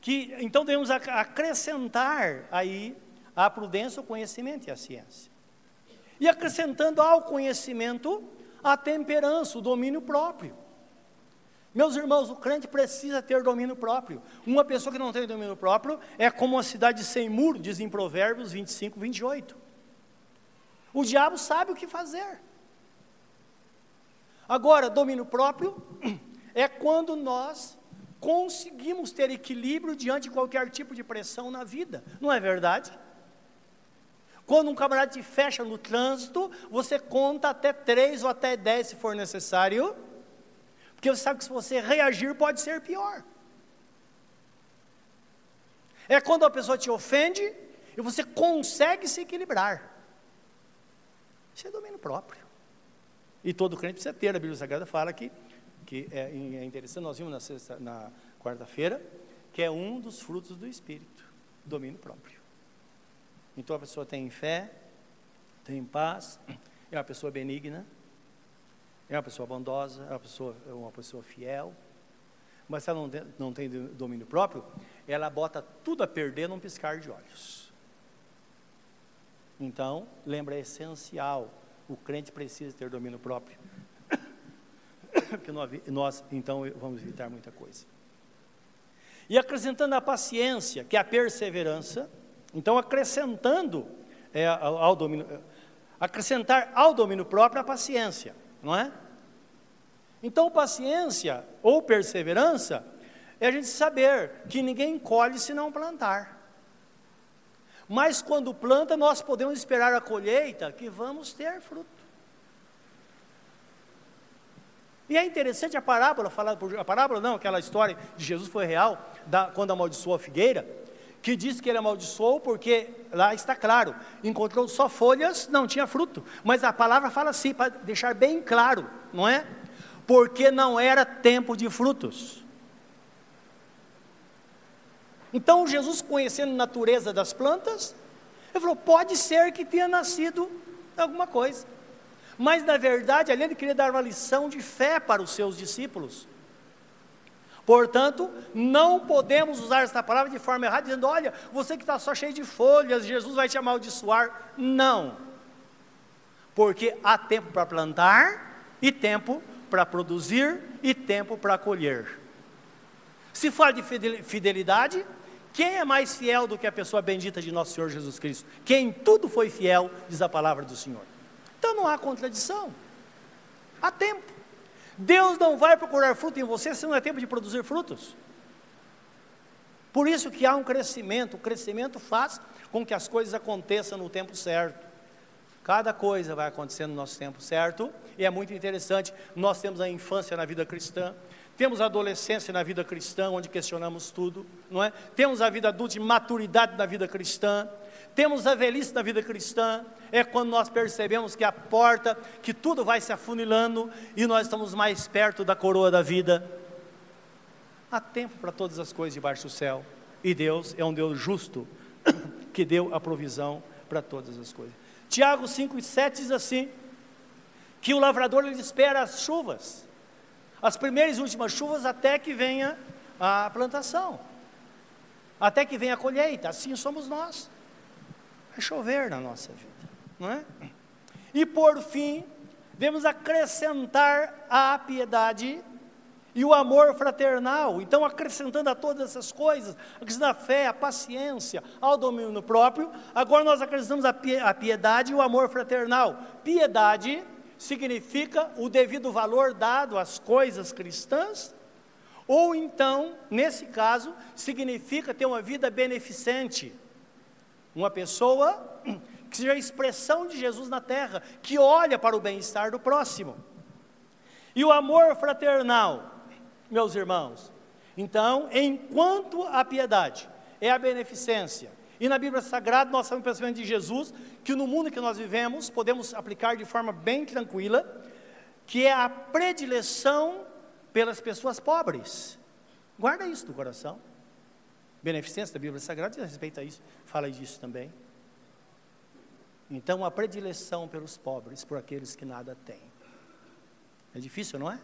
que então devemos acrescentar aí a prudência, o conhecimento e a ciência. E acrescentando ao conhecimento a temperança, o domínio próprio. Meus irmãos, o crente precisa ter domínio próprio. Uma pessoa que não tem domínio próprio é como uma cidade sem muro, diz em Provérbios 25, 28. O diabo sabe o que fazer. Agora, domínio próprio é quando nós conseguimos ter equilíbrio diante de qualquer tipo de pressão na vida, não é verdade? Quando um camarada te fecha no trânsito, você conta até três ou até dez se for necessário, porque você sabe que se você reagir pode ser pior. É quando a pessoa te ofende e você consegue se equilibrar. Isso é domínio próprio. E todo crente precisa ter. A Bíblia Sagrada fala que, que é, é interessante, nós vimos na, na quarta-feira, que é um dos frutos do Espírito, domínio próprio. Então a pessoa tem fé, tem paz, é uma pessoa benigna, é uma pessoa bondosa, é uma pessoa, é uma pessoa fiel. Mas se ela não tem, não tem domínio próprio, ela bota tudo a perder num piscar de olhos. Então, lembra, é essencial. O crente precisa ter domínio próprio. [coughs] Porque nós, então, vamos evitar muita coisa. E acrescentando a paciência, que é a perseverança. Então, acrescentando é, ao, ao domínio, acrescentar ao domínio próprio a paciência, não é? Então, paciência ou perseverança é a gente saber que ninguém colhe se não plantar. Mas quando planta, nós podemos esperar a colheita que vamos ter fruto. E é interessante a parábola, a parábola não, aquela história de Jesus foi real, da, quando amaldiçoou a figueira, que diz que ele amaldiçoou porque, lá está claro, encontrou só folhas, não tinha fruto. Mas a palavra fala assim, para deixar bem claro, não é? Porque não era tempo de frutos. Então Jesus, conhecendo a natureza das plantas, ele falou: pode ser que tenha nascido alguma coisa. Mas na verdade, ali ele queria dar uma lição de fé para os seus discípulos. Portanto, não podemos usar esta palavra de forma errada, dizendo: olha, você que está só cheio de folhas, Jesus vai te amaldiçoar. Não. Porque há tempo para plantar, e tempo para produzir, e tempo para colher. Se fala de fidelidade, quem é mais fiel do que a pessoa bendita de nosso Senhor Jesus Cristo? Quem tudo foi fiel, diz a palavra do Senhor. Então não há contradição. Há tempo. Deus não vai procurar fruto em você se não é tempo de produzir frutos. Por isso que há um crescimento, o crescimento faz com que as coisas aconteçam no tempo certo. Cada coisa vai acontecendo no nosso tempo certo, e é muito interessante. Nós temos a infância na vida cristã, temos a adolescência na vida cristã, onde questionamos tudo, não é? Temos a vida adulta e maturidade na vida cristã, temos a velhice na vida cristã, é quando nós percebemos que a porta, que tudo vai se afunilando e nós estamos mais perto da coroa da vida. Há tempo para todas as coisas debaixo do céu, e Deus é um Deus justo, [coughs] que deu a provisão para todas as coisas. Tiago 5 e 7 diz assim: que o lavrador ele espera as chuvas, as primeiras e últimas chuvas, até que venha a plantação, até que venha a colheita, assim somos nós vai chover na nossa vida, não é? E por fim, devemos acrescentar a piedade e o amor fraternal. Então, acrescentando a todas essas coisas, a fé, a paciência, ao domínio próprio, agora nós acrescentamos a piedade e o amor fraternal. Piedade significa o devido valor dado às coisas cristãs, ou então, nesse caso, significa ter uma vida beneficente. Uma pessoa que seja a expressão de Jesus na terra, que olha para o bem-estar do próximo. E o amor fraternal, meus irmãos. Então, enquanto a piedade é a beneficência, e na Bíblia Sagrada nós sabemos o pensamento de Jesus, que no mundo que nós vivemos podemos aplicar de forma bem tranquila, que é a predileção pelas pessoas pobres. Guarda isso no coração. Beneficência da Bíblia Sagrada diz respeito a isso, fala disso também. Então, a predileção pelos pobres, por aqueles que nada têm. É difícil, não é?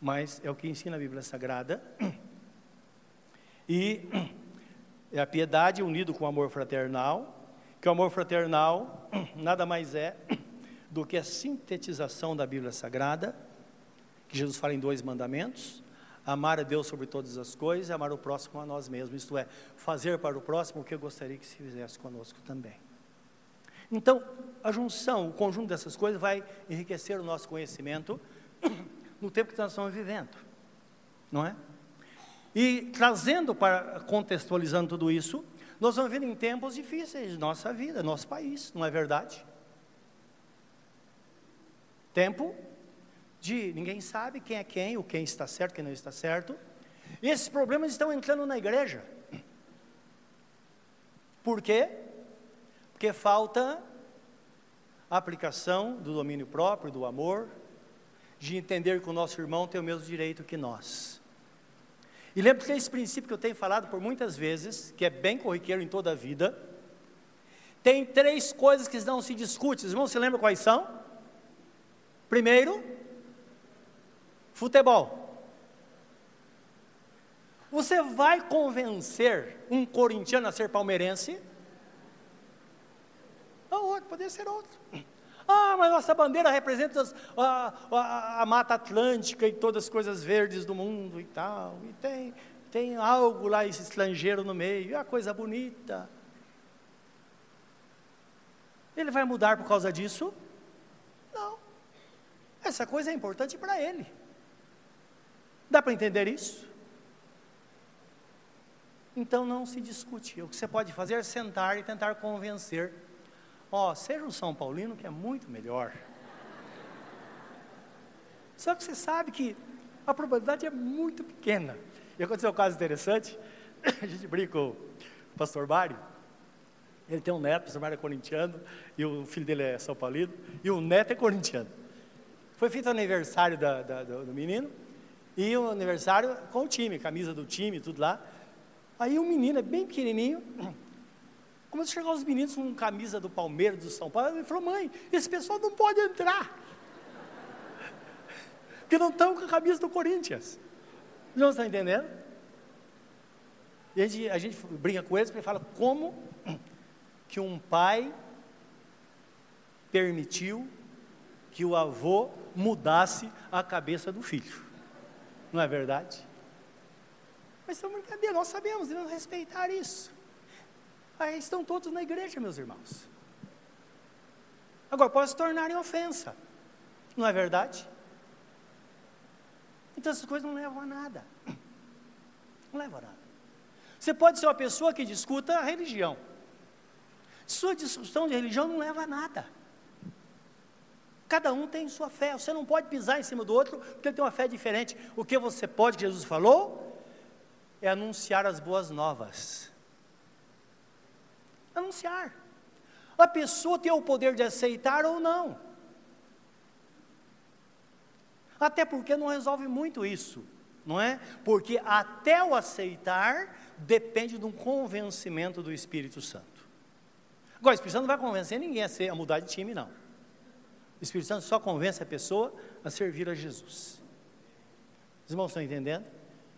Mas é o que ensina a Bíblia Sagrada. [clears throat] E [clears throat] é a piedade unido com o amor fraternal, que o amor fraternal [clears throat] nada mais é [clears throat] do que a sintetização da Bíblia Sagrada, que Jesus fala em dois mandamentos: amar a Deus sobre todas as coisas e amar o próximo a nós mesmos, isto é, fazer para o próximo o que eu gostaria que se fizesse conosco também. Então, a junção, o conjunto dessas coisas vai enriquecer o nosso conhecimento [clears throat] no tempo que nós estamos vivendo, não é? E trazendo para, contextualizando tudo isso, nós vamos vivendo em tempos difíceis de nossa vida, nosso país, não é verdade? Tempo de ninguém sabe quem é quem, o quem está certo, quem não está certo. E esses problemas estão entrando na igreja. Por quê? Porque falta a aplicação do domínio próprio, do amor, de entender que o nosso irmão tem o mesmo direito que nós. E lembra que esse princípio que eu tenho falado por muitas vezes, que é bem corriqueiro em toda a vida, tem três coisas que não se discutem. Os irmãos se lembram quais são? Primeiro, futebol. Você vai convencer um corintiano a ser palmeirense? Ou outro, poderia ser outro. Ah, mas nossa bandeira representa a, a, a, Mata Atlântica e todas as coisas verdes do mundo e tal. E tem, tem algo lá, esse estrangeiro no meio, é uma coisa bonita. Ele vai mudar por causa disso? Não. Essa coisa é importante para ele. Dá para entender isso? Então não se discute. O que você pode fazer é sentar e tentar convencer. Ó, oh, seja um São Paulino que é muito melhor. Só que você sabe que a probabilidade é muito pequena. E aconteceu um caso interessante, [coughs] a gente brinca o pastor Mário, ele tem um neto, o pastor Mário é corintiano, e o filho dele é São Paulino, e o neto é corintiano. Foi feito o aniversário da, da, do menino, e o aniversário com o time, camisa do time, tudo lá. Aí o menino é bem pequenininho, começou a chegar os meninos com camisa do Palmeiras, do São Paulo, ele falou, mãe, esse pessoal não pode entrar. Porque não estão com a camisa do Corinthians. Não está entendendo? E a gente, a gente brinca com eles, porque fala como que um pai permitiu que o avô mudasse a cabeça do filho. Não é verdade? Mas é brincadeira, nós sabemos, devemos respeitar isso. Aí estão todos na igreja, meus irmãos. Agora, pode se tornar em ofensa. Não é verdade? Então essas coisas não levam a nada. Não levam a nada. Você pode ser uma pessoa que discuta a religião. Sua discussão de religião não leva a nada. Cada um tem sua fé. Você não pode pisar em cima do outro porque ele tem uma fé diferente. O que você pode, que Jesus falou, é anunciar as boas novas. Anunciar. A pessoa tem o poder de aceitar ou não. Até porque não resolve muito isso, não é? Porque até o aceitar depende de um convencimento do Espírito Santo. Agora, o Espírito Santo não vai convencer ninguém a, ser, a mudar de time, não. O Espírito Santo só convence a pessoa a servir a Jesus. Os irmãos estão entendendo?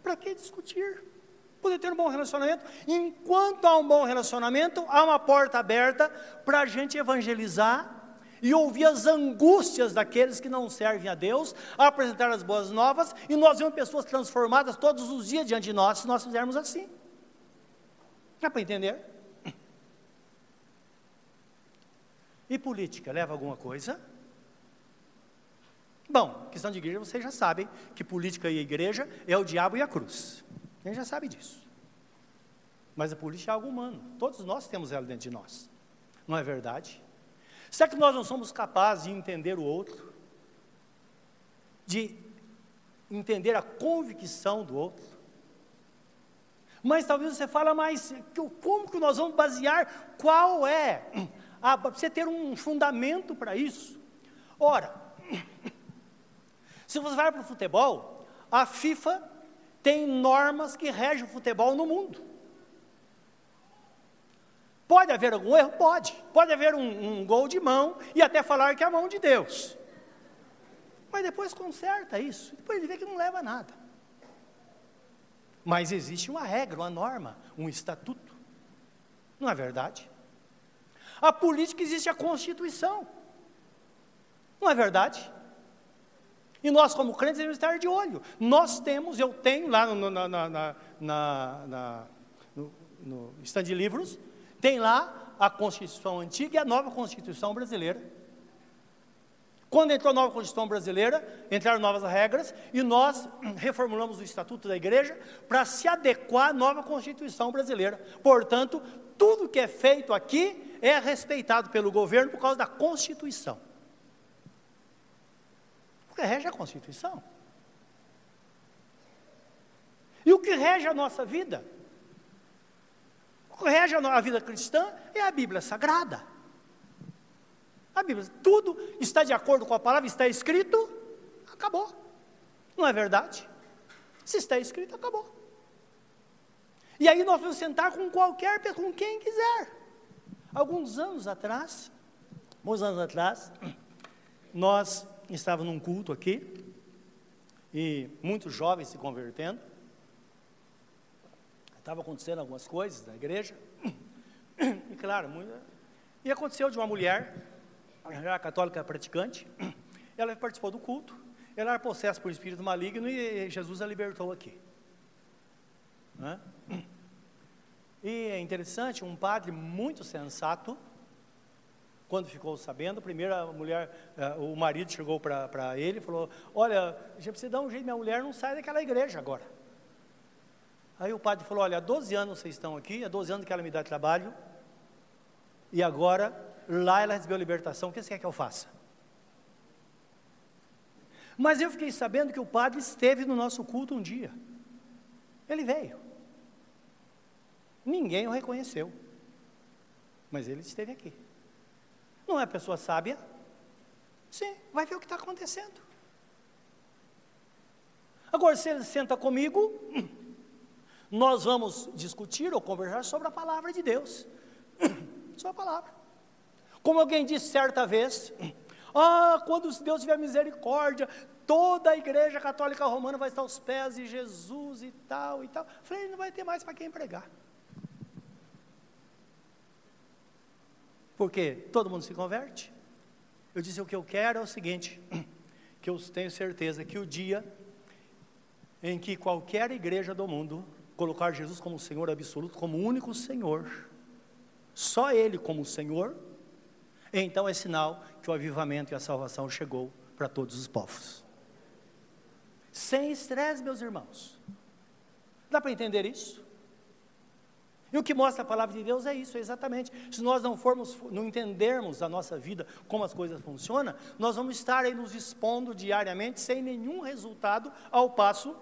Para que discutir? Poder ter um bom relacionamento. Enquanto há um bom relacionamento, há uma porta aberta para a gente evangelizar e ouvir as angústias daqueles que não servem a Deus, apresentar as boas novas, e nós vemos pessoas transformadas todos os dias diante de nós, se nós fizermos assim. Dá para entender? E política, leva alguma coisa? Bom, questão de igreja, vocês já sabem que política e igreja é o diabo e a cruz. A gente já sabe disso. Mas a política é algo humano. Todos nós temos ela dentro de nós. Não é verdade? Será que nós não somos capazes de entender o outro? De entender a convicção do outro? Mas talvez você fale, mas como que nós vamos basear? Qual é? Ah, você ter um fundamento para isso. Ora, [coughs] se você vai para o futebol, a FIFA tem normas que regem o futebol no mundo. Pode haver algum erro? Pode. Pode haver um, um gol de mão e até falar que é a mão de Deus. Mas depois conserta isso. Depois ele vê que não leva a nada. Mas existe uma regra, uma norma, um estatuto. Não é verdade? A política existe a Constituição. Não é verdade? E nós, como crentes, devemos estar de olho. Nós temos, eu tenho lá no, na, na, na, no, no stand de livros, tem lá a Constituição antiga e a nova Constituição brasileira. Quando entrou a nova Constituição brasileira, entraram novas regras e nós [clears throat] reformulamos o Estatuto da Igreja para se adequar à nova Constituição brasileira. Portanto, tudo que é feito aqui é respeitado pelo governo por causa da Constituição. Rege a Constituição. E o que rege a nossa vida? que rege a vida cristã é a Bíblia Sagrada. A Bíblia, tudo está de acordo com a palavra, está escrito, acabou. Não é verdade? Se está escrito, acabou. E aí nós vamos sentar com qualquer, com quem quiser. Alguns anos atrás, alguns anos atrás, nós estávamos num culto aqui, e muitos jovens se convertendo, Estava acontecendo algumas coisas na igreja. E claro, muita, e aconteceu de uma mulher, era católica praticante, ela participou do culto, ela era possessa por espírito maligno e Jesus a libertou aqui. Né? E é interessante, um padre muito sensato, quando ficou sabendo, primeiro a mulher, uh, o marido chegou para ele e falou: Olha, a gente precisa dar um jeito, minha mulher não sai daquela igreja agora. Aí o padre falou: Olha, há 12 anos vocês estão aqui, há 12 anos que ela me dá trabalho, e agora lá ela recebeu libertação, o que você quer que eu faça? Mas eu fiquei sabendo que o padre esteve no nosso culto um dia. Ele veio. Ninguém o reconheceu. Mas ele esteve aqui. Não é pessoa sábia? Sim, vai ver o que está acontecendo. Agora, se ele senta comigo, [clears throat] nós vamos discutir ou conversar sobre a palavra de Deus. [clears throat] Sobre a palavra. Como alguém disse certa vez, [clears throat] ah, quando Deus tiver misericórdia, toda a igreja católica romana vai estar aos pés de Jesus e tal e tal. Falei, não vai ter mais para quem pregar. Porque todo mundo se converte. Eu disse: o que eu quero é o seguinte: [clears throat] que eu tenho certeza que o dia em que qualquer igreja do mundo colocar Jesus como Senhor absoluto, como único Senhor, só Ele como Senhor, então é sinal que o avivamento e a salvação chegou para todos os povos. Sem estresse, meus irmãos. Dá para entender isso? E o que mostra a palavra de Deus é isso, é exatamente. Se nós não formos, não entendermos a nossa vida, como as coisas funcionam, nós vamos estar aí nos expondo diariamente sem nenhum resultado, ao passo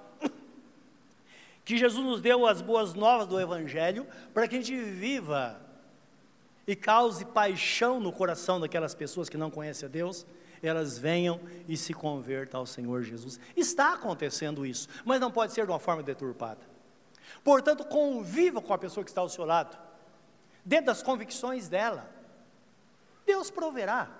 que Jesus nos deu as boas novas do Evangelho para que a gente viva e cause paixão no coração daquelas pessoas que não conhecem a Deus, elas venham e se convertam ao Senhor Jesus. Está acontecendo isso, mas não pode ser de uma forma deturpada. Portanto, conviva com a pessoa que está ao seu lado, dentro das convicções dela. Deus proverá,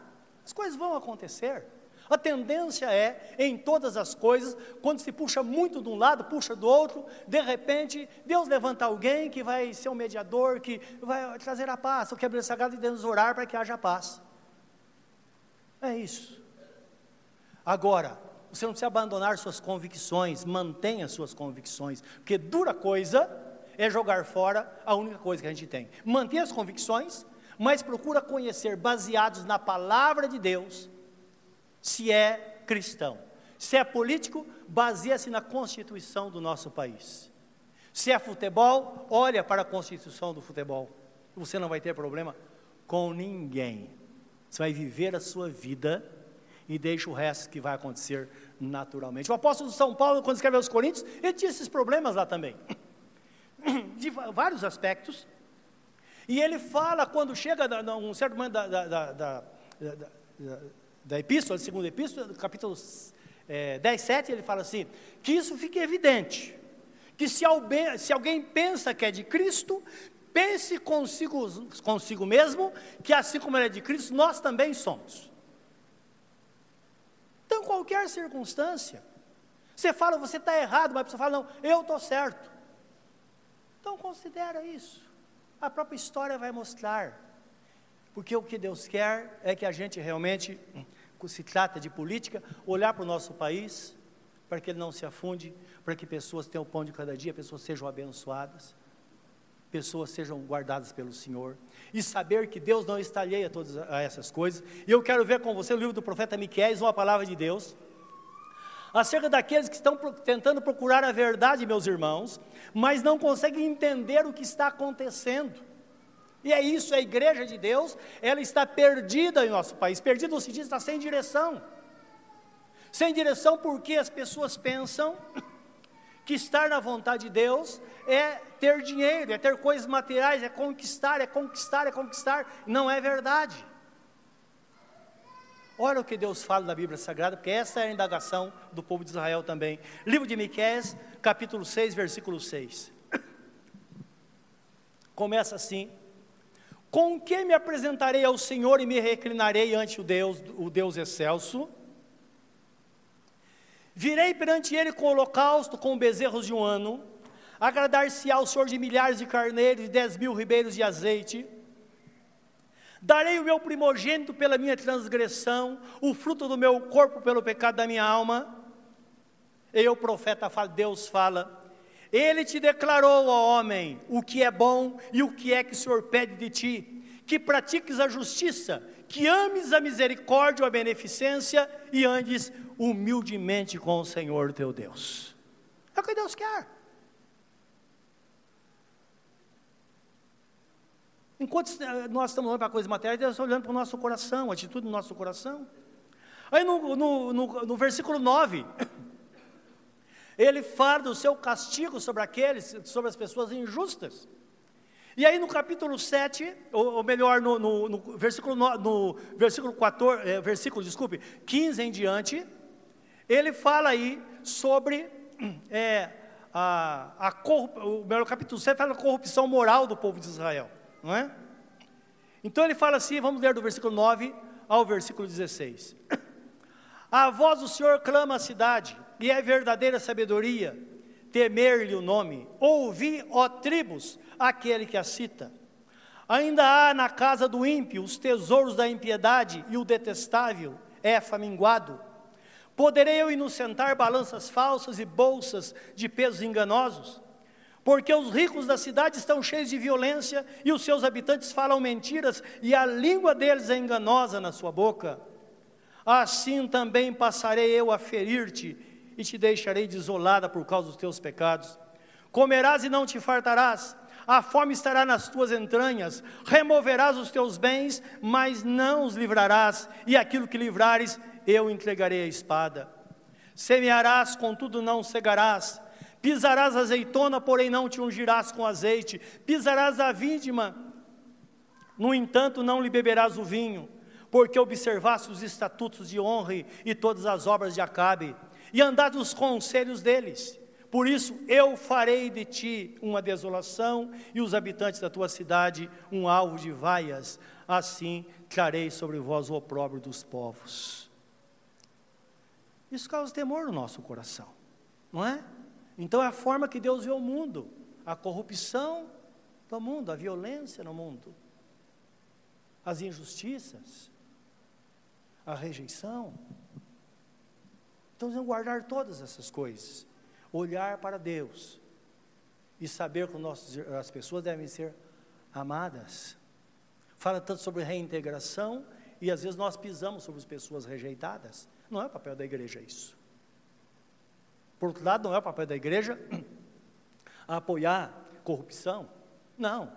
as coisas vão acontecer. A tendência é, em todas as coisas, quando se puxa muito de um lado, puxa do outro, de repente, Deus levanta alguém que vai ser um mediador, que vai trazer a paz. O quebra sagrado e devemos orar para que haja paz. É isso. Agora, você não precisa abandonar suas convicções, mantenha suas convicções, porque dura coisa é jogar fora a única coisa que a gente tem. Mantenha as convicções, mas procura conhecer, baseados na palavra de Deus, se é cristão. Se é político, baseia-se na constituição do nosso país. Se é futebol, olha para a constituição do futebol. Você não vai ter problema com ninguém. Você vai viver a sua vida e deixa o resto que vai acontecer naturalmente. O apóstolo São Paulo, quando escreveu aos Coríntios, ele tinha esses problemas lá também, [clears throat] de vários aspectos. E ele fala, quando chega um certo momento da, da, da, da epístola, segunda epístola, capítulo é, 10, 7, ele fala assim: que isso fique evidente, que se alguém, se alguém pensa que é de Cristo, pense consigo, consigo mesmo, que assim como ele é de Cristo, nós também somos. Então, qualquer circunstância, você fala, você está errado, mas você fala, não, eu estou certo. Então, considera isso. A própria história vai mostrar. Porque o que Deus quer é que a gente realmente, se trata de política, olhar para o nosso país, para que ele não se afunde, para que pessoas tenham o pão de cada dia, pessoas sejam abençoadas pessoas sejam guardadas pelo Senhor, e saber que Deus não está alheio a todas essas coisas. E eu quero ver com você o livro do profeta Miqueias, uma palavra de Deus, acerca daqueles que estão tentando procurar a verdade, meus irmãos, mas não conseguem entender o que está acontecendo. E é isso, a igreja de Deus, ela está perdida em nosso país, perdida no sentido está sem direção. Sem direção porque as pessoas pensam que estar na vontade de Deus é ter dinheiro, é ter coisas materiais, é conquistar, é conquistar, é conquistar. Não é verdade. Olha o que Deus fala na Bíblia Sagrada, porque essa é a indagação do povo de Israel também. Livro de Miqués, capítulo 6, versículo 6. [coughs] Começa assim: Com que me apresentarei ao Senhor e me reclinarei ante o Deus, o Deus excelso? Virei perante ele com holocausto, com bezerros de um ano, agradar-se ao Senhor de milhares de carneiros e dez mil ribeiros de azeite. Darei o meu primogênito pela minha transgressão, o fruto do meu corpo pelo pecado da minha alma. E o profeta fala, Deus fala, ele te declarou, ó homem, o que é bom e o que é que o Senhor pede de ti, que pratiques a justiça, que ames a misericórdia ou a beneficência e andes humildemente com o Senhor teu Deus. É o que Deus quer. Enquanto nós estamos olhando para coisas materiais, Deus está olhando para o nosso coração, a atitude do nosso coração. Aí no, no, no, no versículo 9, [coughs] ele fala do seu castigo sobre aqueles, sobre as pessoas injustas. E aí no capítulo 7, ou, ou melhor, no, no, no, versículo, no, versículo 14, é, versículo, desculpe, 15 em diante, ele fala aí sobre é, a, a o melhor, capítulo 7 fala da corrupção moral do povo de Israel, não é? Então ele fala assim, vamos ler do versículo 9 ao versículo 16. A voz do Senhor clama a cidade, e é verdadeira sabedoria temer-lhe o nome. Ouvi, ó tribos, aquele que a cita. Ainda há na casa do ímpio os tesouros da impiedade, e o detestável é faminguado. Poderei eu inocentar balanças falsas e bolsas de pesos enganosos? Porque os ricos da cidade estão cheios de violência, e os seus habitantes falam mentiras, e a língua deles é enganosa na sua boca. Assim também passarei eu a ferir-te, e te deixarei desolada por causa dos teus pecados. Comerás e não te fartarás, a fome estará nas tuas entranhas, removerás os teus bens, mas não os livrarás, e aquilo que livrares, eu entregarei a espada. Semearás, contudo não cegarás, pisarás azeitona, porém não te ungirás com azeite, pisarás a vítima, no entanto não lhe beberás o vinho, porque observaste os estatutos de honra e todas as obras de Acabe, e andaste nos conselhos deles. Por isso eu farei de ti uma desolação e os habitantes da tua cidade um alvo de vaias. Assim trarei sobre vós o opróbrio dos povos. Isso causa temor no nosso coração, não é? Então é a forma que Deus vê o mundo, a corrupção do mundo, a violência no mundo, as injustiças, a rejeição. Então, vamos guardar todas essas coisas olhar para Deus e saber que nossos, as pessoas devem ser amadas. Fala tanto sobre reintegração e às vezes nós pisamos sobre as pessoas rejeitadas. Não é o papel da igreja isso. Por outro lado, não é o papel da igreja [clears throat] apoiar corrupção. Não.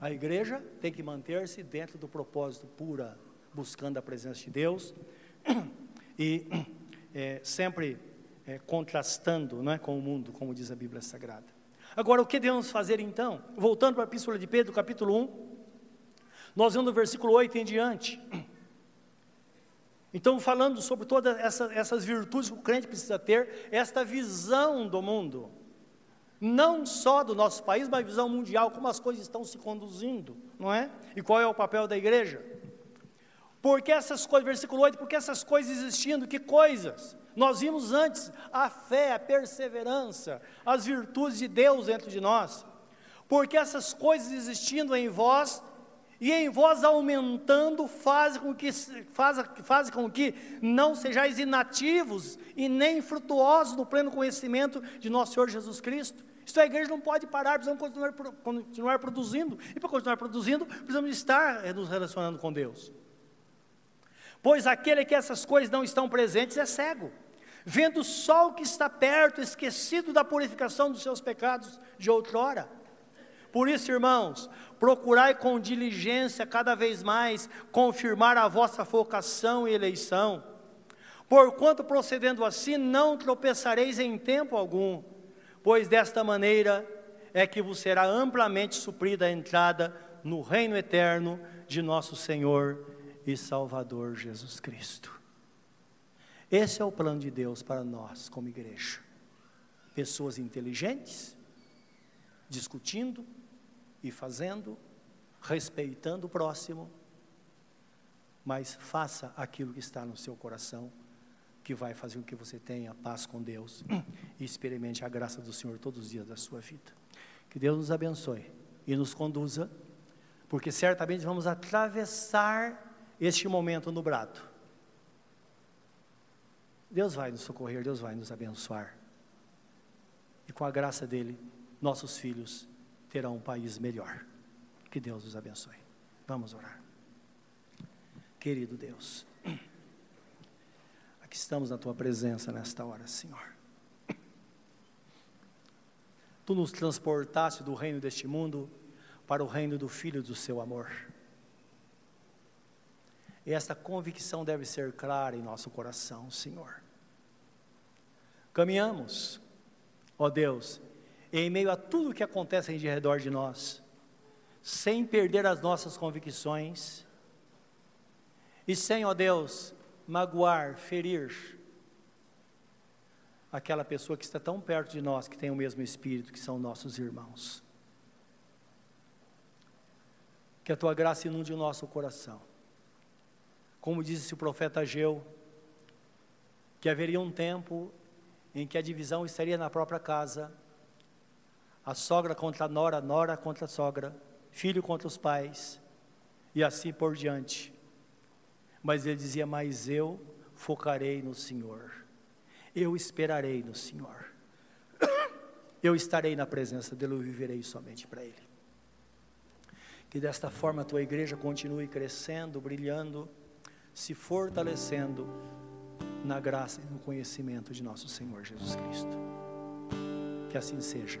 A igreja tem que manter-se dentro do propósito pura, buscando a presença de Deus [clears throat] e é, [clears throat] sempre é, contrastando não é, com o mundo, como diz a Bíblia Sagrada. Agora, o que devemos fazer então? Voltando para a Epístola de Pedro, capítulo 1, nós vemos no versículo 8 em diante. Então, falando sobre todas essa, essas virtudes que o crente precisa ter, esta visão do mundo, não só do nosso país, mas visão mundial, como as coisas estão se conduzindo, não é? E qual é o papel da igreja? Porque essas coisas, versículo 8, porque essas coisas existindo, que coisas? Nós vimos antes a fé, a perseverança, as virtudes de Deus dentro de nós. Porque essas coisas existindo em vós e em vós aumentando fazem com que, faz, faz com que não sejais inativos e nem frutuosos no pleno conhecimento de nosso Senhor Jesus Cristo. Isto a igreja não pode parar, precisamos continuar, continuar produzindo. E para continuar produzindo, precisamos estar nos relacionando com Deus. Pois aquele que essas coisas não estão presentes é cego, vendo só o que está perto, esquecido da purificação dos seus pecados de outrora. Por isso, irmãos, procurai com diligência cada vez mais confirmar a vossa vocação e eleição. Porquanto procedendo assim não tropeçareis em tempo algum, pois desta maneira é que vos será amplamente suprida a entrada no reino eterno de nosso Senhor e Salvador Jesus Cristo. Esse é o plano de Deus para nós, como igreja. Pessoas inteligentes, discutindo e fazendo, respeitando o próximo, mas faça aquilo que está no seu coração, que vai fazer com que você tenha paz com Deus e experimente a graça do Senhor todos os dias da sua vida. Que Deus nos abençoe e nos conduza, porque certamente vamos atravessar este momento nublado. Deus vai nos socorrer, Deus vai nos abençoar. E com a graça dele, nossos filhos terão um país melhor. Que Deus os abençoe. Vamos orar. Querido Deus, aqui estamos na tua presença nesta hora, Senhor. Tu nos transportaste do reino deste mundo para o reino do Filho do seu amor. E essa convicção deve ser clara em nosso coração, Senhor. Caminhamos, ó Deus, em meio a tudo que acontece em redor de nós, sem perder as nossas convicções e sem, ó Deus, magoar, ferir aquela pessoa que está tão perto de nós, que tem o mesmo espírito, que são nossos irmãos. Que a tua graça inunde o nosso coração. Como disse o profeta Ageu, que haveria um tempo em que a divisão estaria na própria casa, a sogra contra a nora, a nora contra a sogra, filho contra os pais, e assim por diante. Mas ele dizia: Mas eu focarei no Senhor, eu esperarei no Senhor, [coughs] eu estarei na presença dele, eu viverei somente para Ele. Que desta forma a tua igreja continue crescendo, brilhando, se fortalecendo na graça e no conhecimento de nosso Senhor Jesus Cristo. Que assim seja,